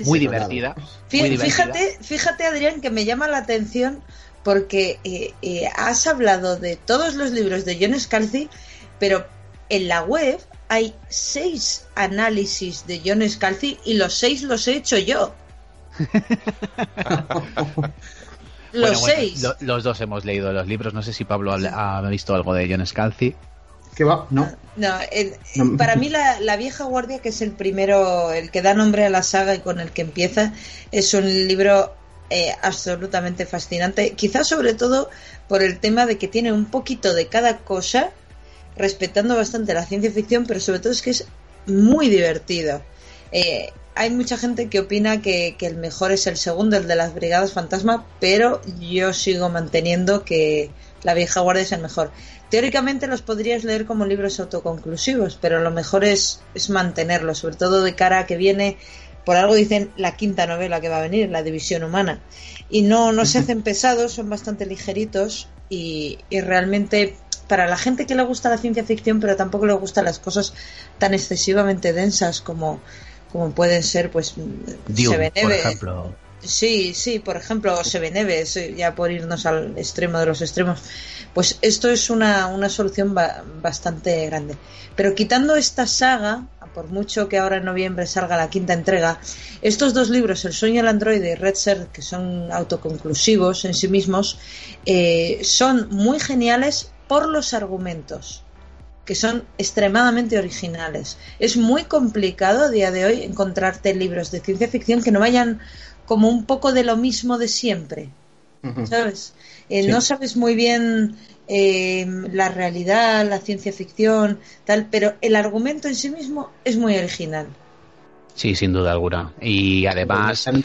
muy divertida. Fíjate, fíjate, Adrián, que me llama la atención porque eh, eh, has hablado de todos los libros de John Scalzi, pero en la web hay seis análisis de John Scalzi y los seis los he hecho yo. los seis. los dos hemos leído los libros. No sé si Pablo ha, visto algo de John Scalzi. ¿Qué va? No. No, para mí la, vieja guardia, que es el primero, el que da nombre a la saga y con el que empieza, es un libro eh, absolutamente fascinante. Quizás sobre todo por el tema de que tiene un poquito de cada cosa respetando bastante la ciencia ficción, pero sobre todo es que es muy divertido. Eh, hay mucha gente que opina que, el mejor es el segundo, el de las Brigadas Fantasma, pero yo sigo manteniendo que La Vieja Guardia es el mejor. Teóricamente los podrías leer como libros autoconclusivos, pero lo mejor es, es mantenerlos, sobre todo de cara a que viene, por algo dicen, la quinta novela que va a venir, La División Humana. Y no, no se hacen pesados, son bastante ligeritos y, y realmente para la gente que le gusta la ciencia ficción, pero tampoco le gustan las cosas tan excesivamente densas como, como pueden ser, pues, Dune, por ejemplo. Sí, sí, por ejemplo, se Neves, ya por irnos al extremo de los extremos. Pues esto es una, una solución bastante grande. Pero quitando esta saga, por mucho que ahora en noviembre salga la quinta entrega, estos dos libros, El sueño del androide y Red Ser, que son autoconclusivos en sí mismos, eh, son muy geniales por los argumentos que son extremadamente originales. Es muy complicado a día de hoy encontrarte libros de ciencia ficción que no vayan como un poco de lo mismo de siempre. ¿Sabes? Eh, no sabes muy bien eh, la realidad, la ciencia ficción, tal, pero el argumento en sí mismo es muy original. Sí, sin duda alguna. Y además. ¿eh?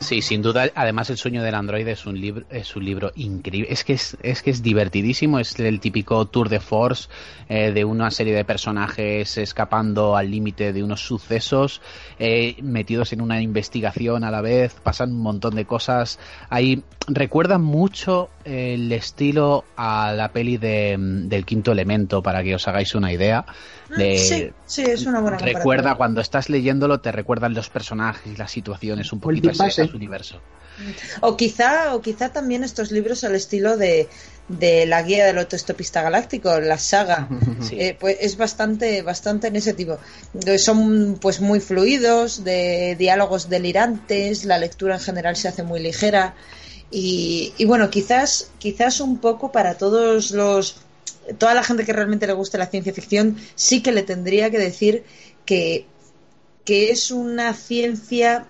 Sí, sin duda. Además, El sueño del androide es un libro, es un libro increíble. Es que es, es que es divertidísimo. Es el típico tour de force eh, de una serie de personajes escapando al límite de unos sucesos, eh, metidos en una investigación a la vez. Pasan un montón de cosas. Ahí recuerda mucho el estilo a la peli de, del quinto elemento, para que os hagáis una idea. sí, sí, es una buena Recuerda cuando estás leyéndolo, te recuerdan los personajes, las situaciones, un poquito ese, universo. O quizá, o quizá también estos libros al estilo de, de la guía del autoestopista galáctico, la saga, eh, pues es bastante, bastante en ese tipo. Son pues muy fluidos, de diálogos delirantes, la lectura en general se hace muy ligera y, y bueno, quizás, quizás un poco para todos los toda la gente que realmente le guste la ciencia ficción sí que le tendría que decir que que es una ciencia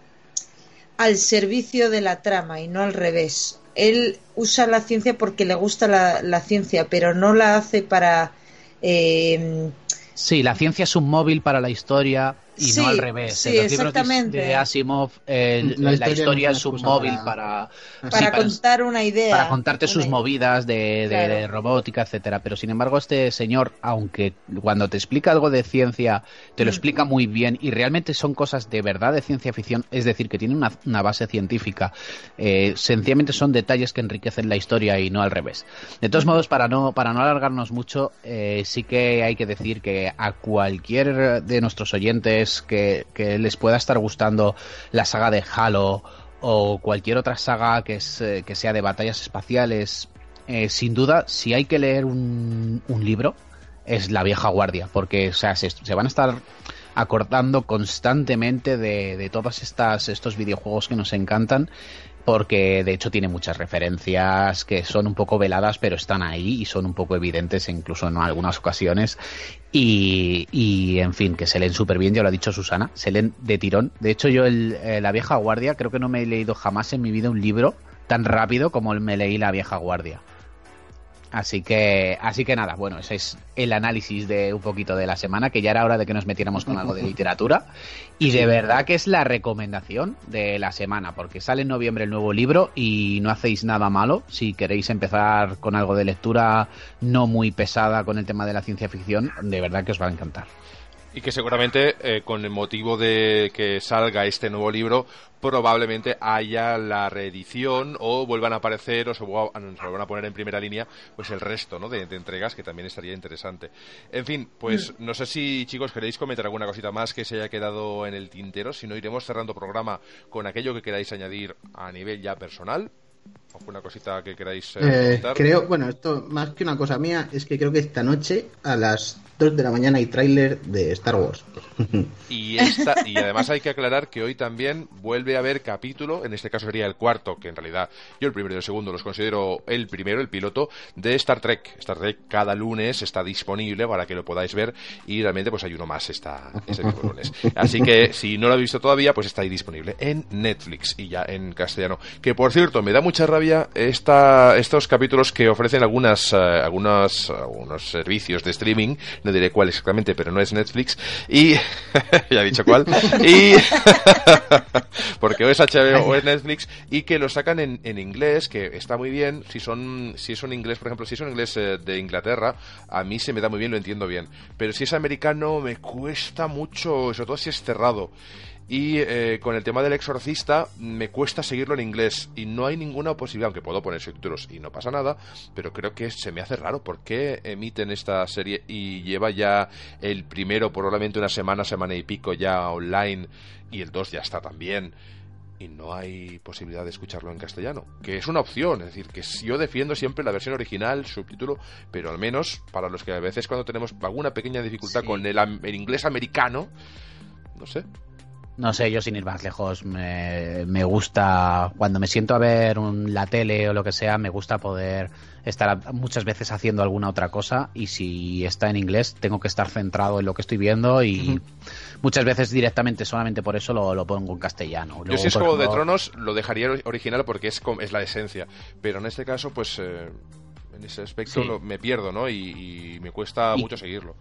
al servicio de la trama y no al revés. Él usa la ciencia porque le gusta la, ciencia, pero no la hace para... Eh, sí, la ciencia es un móvil para la historia y no al revés. Sí, exactamente. de Asimov, la, historia, es un móvil para, para contar una idea. Para contarte sus movidas de, robótica, etcétera. Pero sin embargo, este señor, aunque cuando te explica algo de ciencia, te lo mm. explica muy bien y realmente son cosas de verdad de ciencia ficción, es decir, que tiene una, base científica, eh, sencillamente son detalles que enriquecen la historia y no al revés. De todos modos, para no, para no alargarnos mucho, eh, sí que hay que decir que a cualquier de nuestros oyentes que, les pueda estar gustando la saga de Halo o cualquier otra saga que, eh, sea de batallas espaciales, eh, sin duda, si hay que leer un, libro, es La vieja guardia, porque se, van a estar acordando constantemente de, de todos estos videojuegos que nos encantan porque de hecho tiene muchas referencias que son un poco veladas, pero están ahí y son un poco evidentes incluso en algunas ocasiones. Y, en fin, que se leen súper bien, ya lo ha dicho Susana, se leen de tirón. De hecho, yo el, eh, La vieja guardia creo que no me he leído jamás en mi vida un libro tan rápido como me leí La vieja guardia. Así que, así que nada, bueno, ese es el análisis de un poquito de la semana, que ya era hora de que nos metiéramos con algo de literatura. Y de verdad que es la recomendación de la semana, porque sale en noviembre el nuevo libro y no hacéis nada malo. Si queréis empezar con algo de lectura no muy pesada con el tema de la ciencia ficción, de verdad que os va a encantar. Y que seguramente, eh, con el motivo de que salga este nuevo libro, probablemente haya la reedición o vuelvan a aparecer o se, vuelvan a poner en primera línea pues el resto ¿no? de, entregas que también estaría interesante. En fin, pues mm. no sé si chicos queréis comentar alguna cosita más que se haya quedado en el tintero, si no iremos cerrando programa con aquello que queráis añadir a nivel ya personal. ¿Alguna cosita que queráis eh, eh? Creo, bueno, esto más que una cosa mía es que creo que esta noche a las 2 de la mañana hay tráiler de Star Wars. Y, esta, y además hay que aclarar que hoy también vuelve a haber capítulo, en este caso sería el cuarto, que en realidad yo el primero y el segundo los considero el primero, el piloto, de Star Trek. Star Trek cada lunes está disponible para que lo podáis ver y realmente pues hay uno más esta, este lunes. Así que si no lo habéis visto todavía, pues está ahí disponible en Netflix y ya en castellano. Que por cierto, me da mucha rabia esta, estos capítulos que ofrecen algunas, eh, algunas, algunos servicios de streaming no diré cuál exactamente, pero no es Netflix, y ya he dicho cuál, y porque o es HBO o es Netflix, y que lo sacan en, en inglés, que está muy bien, si son, si es un inglés, por ejemplo, si es un inglés eh, de Inglaterra, a mí se me da muy bien, lo entiendo bien, pero si es americano me cuesta mucho, sobre todo si es cerrado. Y eh, con el tema del exorcista me cuesta seguirlo en inglés y no hay ninguna posibilidad, aunque puedo poner subtítulos y no pasa nada, pero creo que se me hace raro. ¿Por qué emiten esta serie y lleva ya el primero probablemente una semana, semana y pico ya online y el 2 ya está también? y no hay posibilidad de escucharlo en castellano, que es una opción, es decir, que yo defiendo siempre la versión original, subtítulo, pero al menos para los que a veces cuando tenemos alguna pequeña dificultad con el, el, inglés americano, no sé, no sé, yo sin ir más lejos, me, me gusta, cuando me siento a ver un, la tele o lo que sea, me gusta poder estar muchas veces haciendo alguna otra cosa y si está en inglés tengo que estar centrado en lo que estoy viendo y uh -huh. muchas veces directamente solamente por eso lo, lo pongo en castellano. Luego, yo si es Juego ejemplo... de Tronos lo dejaría original porque es, es la esencia, pero en este caso pues eh, en ese aspecto sí. lo, me pierdo ¿no? y, y me cuesta y... mucho seguirlo.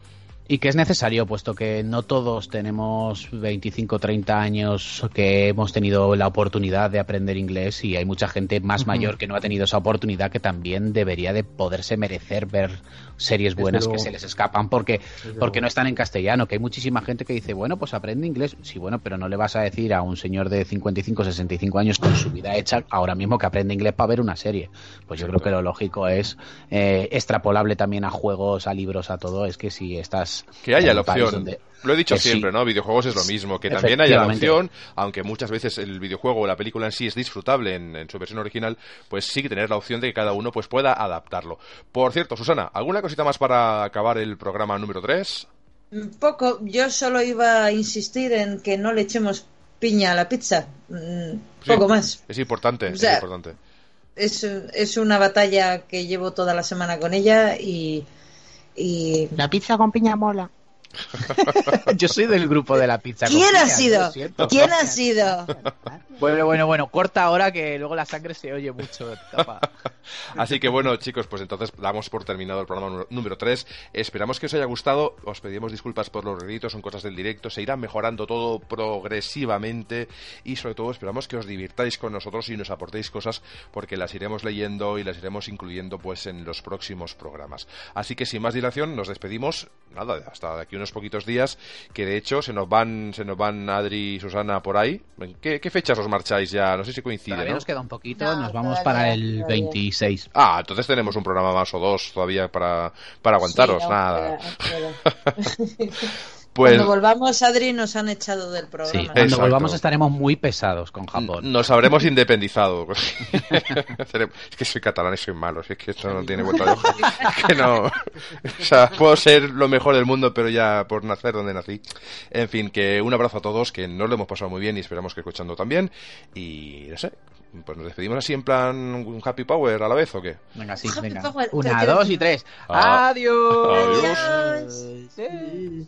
Y que es necesario, puesto que no todos tenemos 25 30 años que hemos tenido la oportunidad de aprender inglés y hay mucha gente más uh -huh. mayor que no ha tenido esa oportunidad que también debería de poderse merecer ver series buenas que se les escapan porque, porque no están en castellano, que hay muchísima gente que dice, bueno, pues aprende inglés. Sí, bueno, pero no le vas a decir a un señor de 55 65 años con su vida hecha ahora mismo que aprende inglés para ver una serie. Pues yo creo que lo lógico es eh, extrapolable también a juegos, a libros, a todo, es que si estás que haya la opción. Donde... Lo he dicho siempre, sí. ¿no? Videojuegos es lo mismo, que también haya la opción, aunque muchas veces el videojuego o la película en sí es disfrutable en, en, su versión original, pues sí que tener la opción de que cada uno pues pueda adaptarlo. Por cierto, Susana, ¿alguna cosita más para acabar el programa número 3? Poco, yo solo iba a insistir en que no le echemos piña a la pizza. Mm, poco sí, más. Es importante, o sea, es importante. Es, es una batalla que llevo toda la semana con ella y y... La pizza con piña mola. Yo soy del grupo de la pizza. ¿Quién ha sido? ¿Quién ha sido? Bueno, bueno, bueno, corta ahora que luego la sangre se oye mucho. Tapa. Así que bueno, chicos, pues entonces damos por terminado el programa número 3. Esperamos que os haya gustado. Os pedimos disculpas por los ruiditos, son cosas del directo. Se irá mejorando todo progresivamente y sobre todo esperamos que os divirtáis con nosotros y nos aportéis cosas porque las iremos leyendo y las iremos incluyendo pues en los próximos programas. Así que sin más dilación nos despedimos. Nada, hasta de aquí unos poquitos días que de hecho se nos van se nos van Adri y Susana por ahí. ¿Qué, qué fechas os marcháis ya? No sé si coincide, Todavía ¿no? nos queda un poquito, no, nos vamos para el 26. Ah, entonces tenemos un programa más o dos todavía para, para aguantaros. Sí, no, Nada. Pero, pero... Pues... Cuando volvamos, Adri, nos han echado del programa. Sí, cuando Exacto. volvamos estaremos muy pesados con Japón. Nos habremos independizado. es que soy catalán y soy malo, es que esto no tiene vuelta de hoja. que no. O sea, puedo ser lo mejor del mundo, pero ya por nacer donde nací. En fin, que un abrazo a todos, que nos lo hemos pasado muy bien y esperamos que escuchando también. Y no sé, pues nos despedimos así en plan un happy power a la vez o qué? Venga, sí, happy venga. Power. Una, dos y tres. Ah. Adiós. Adiós. Adiós.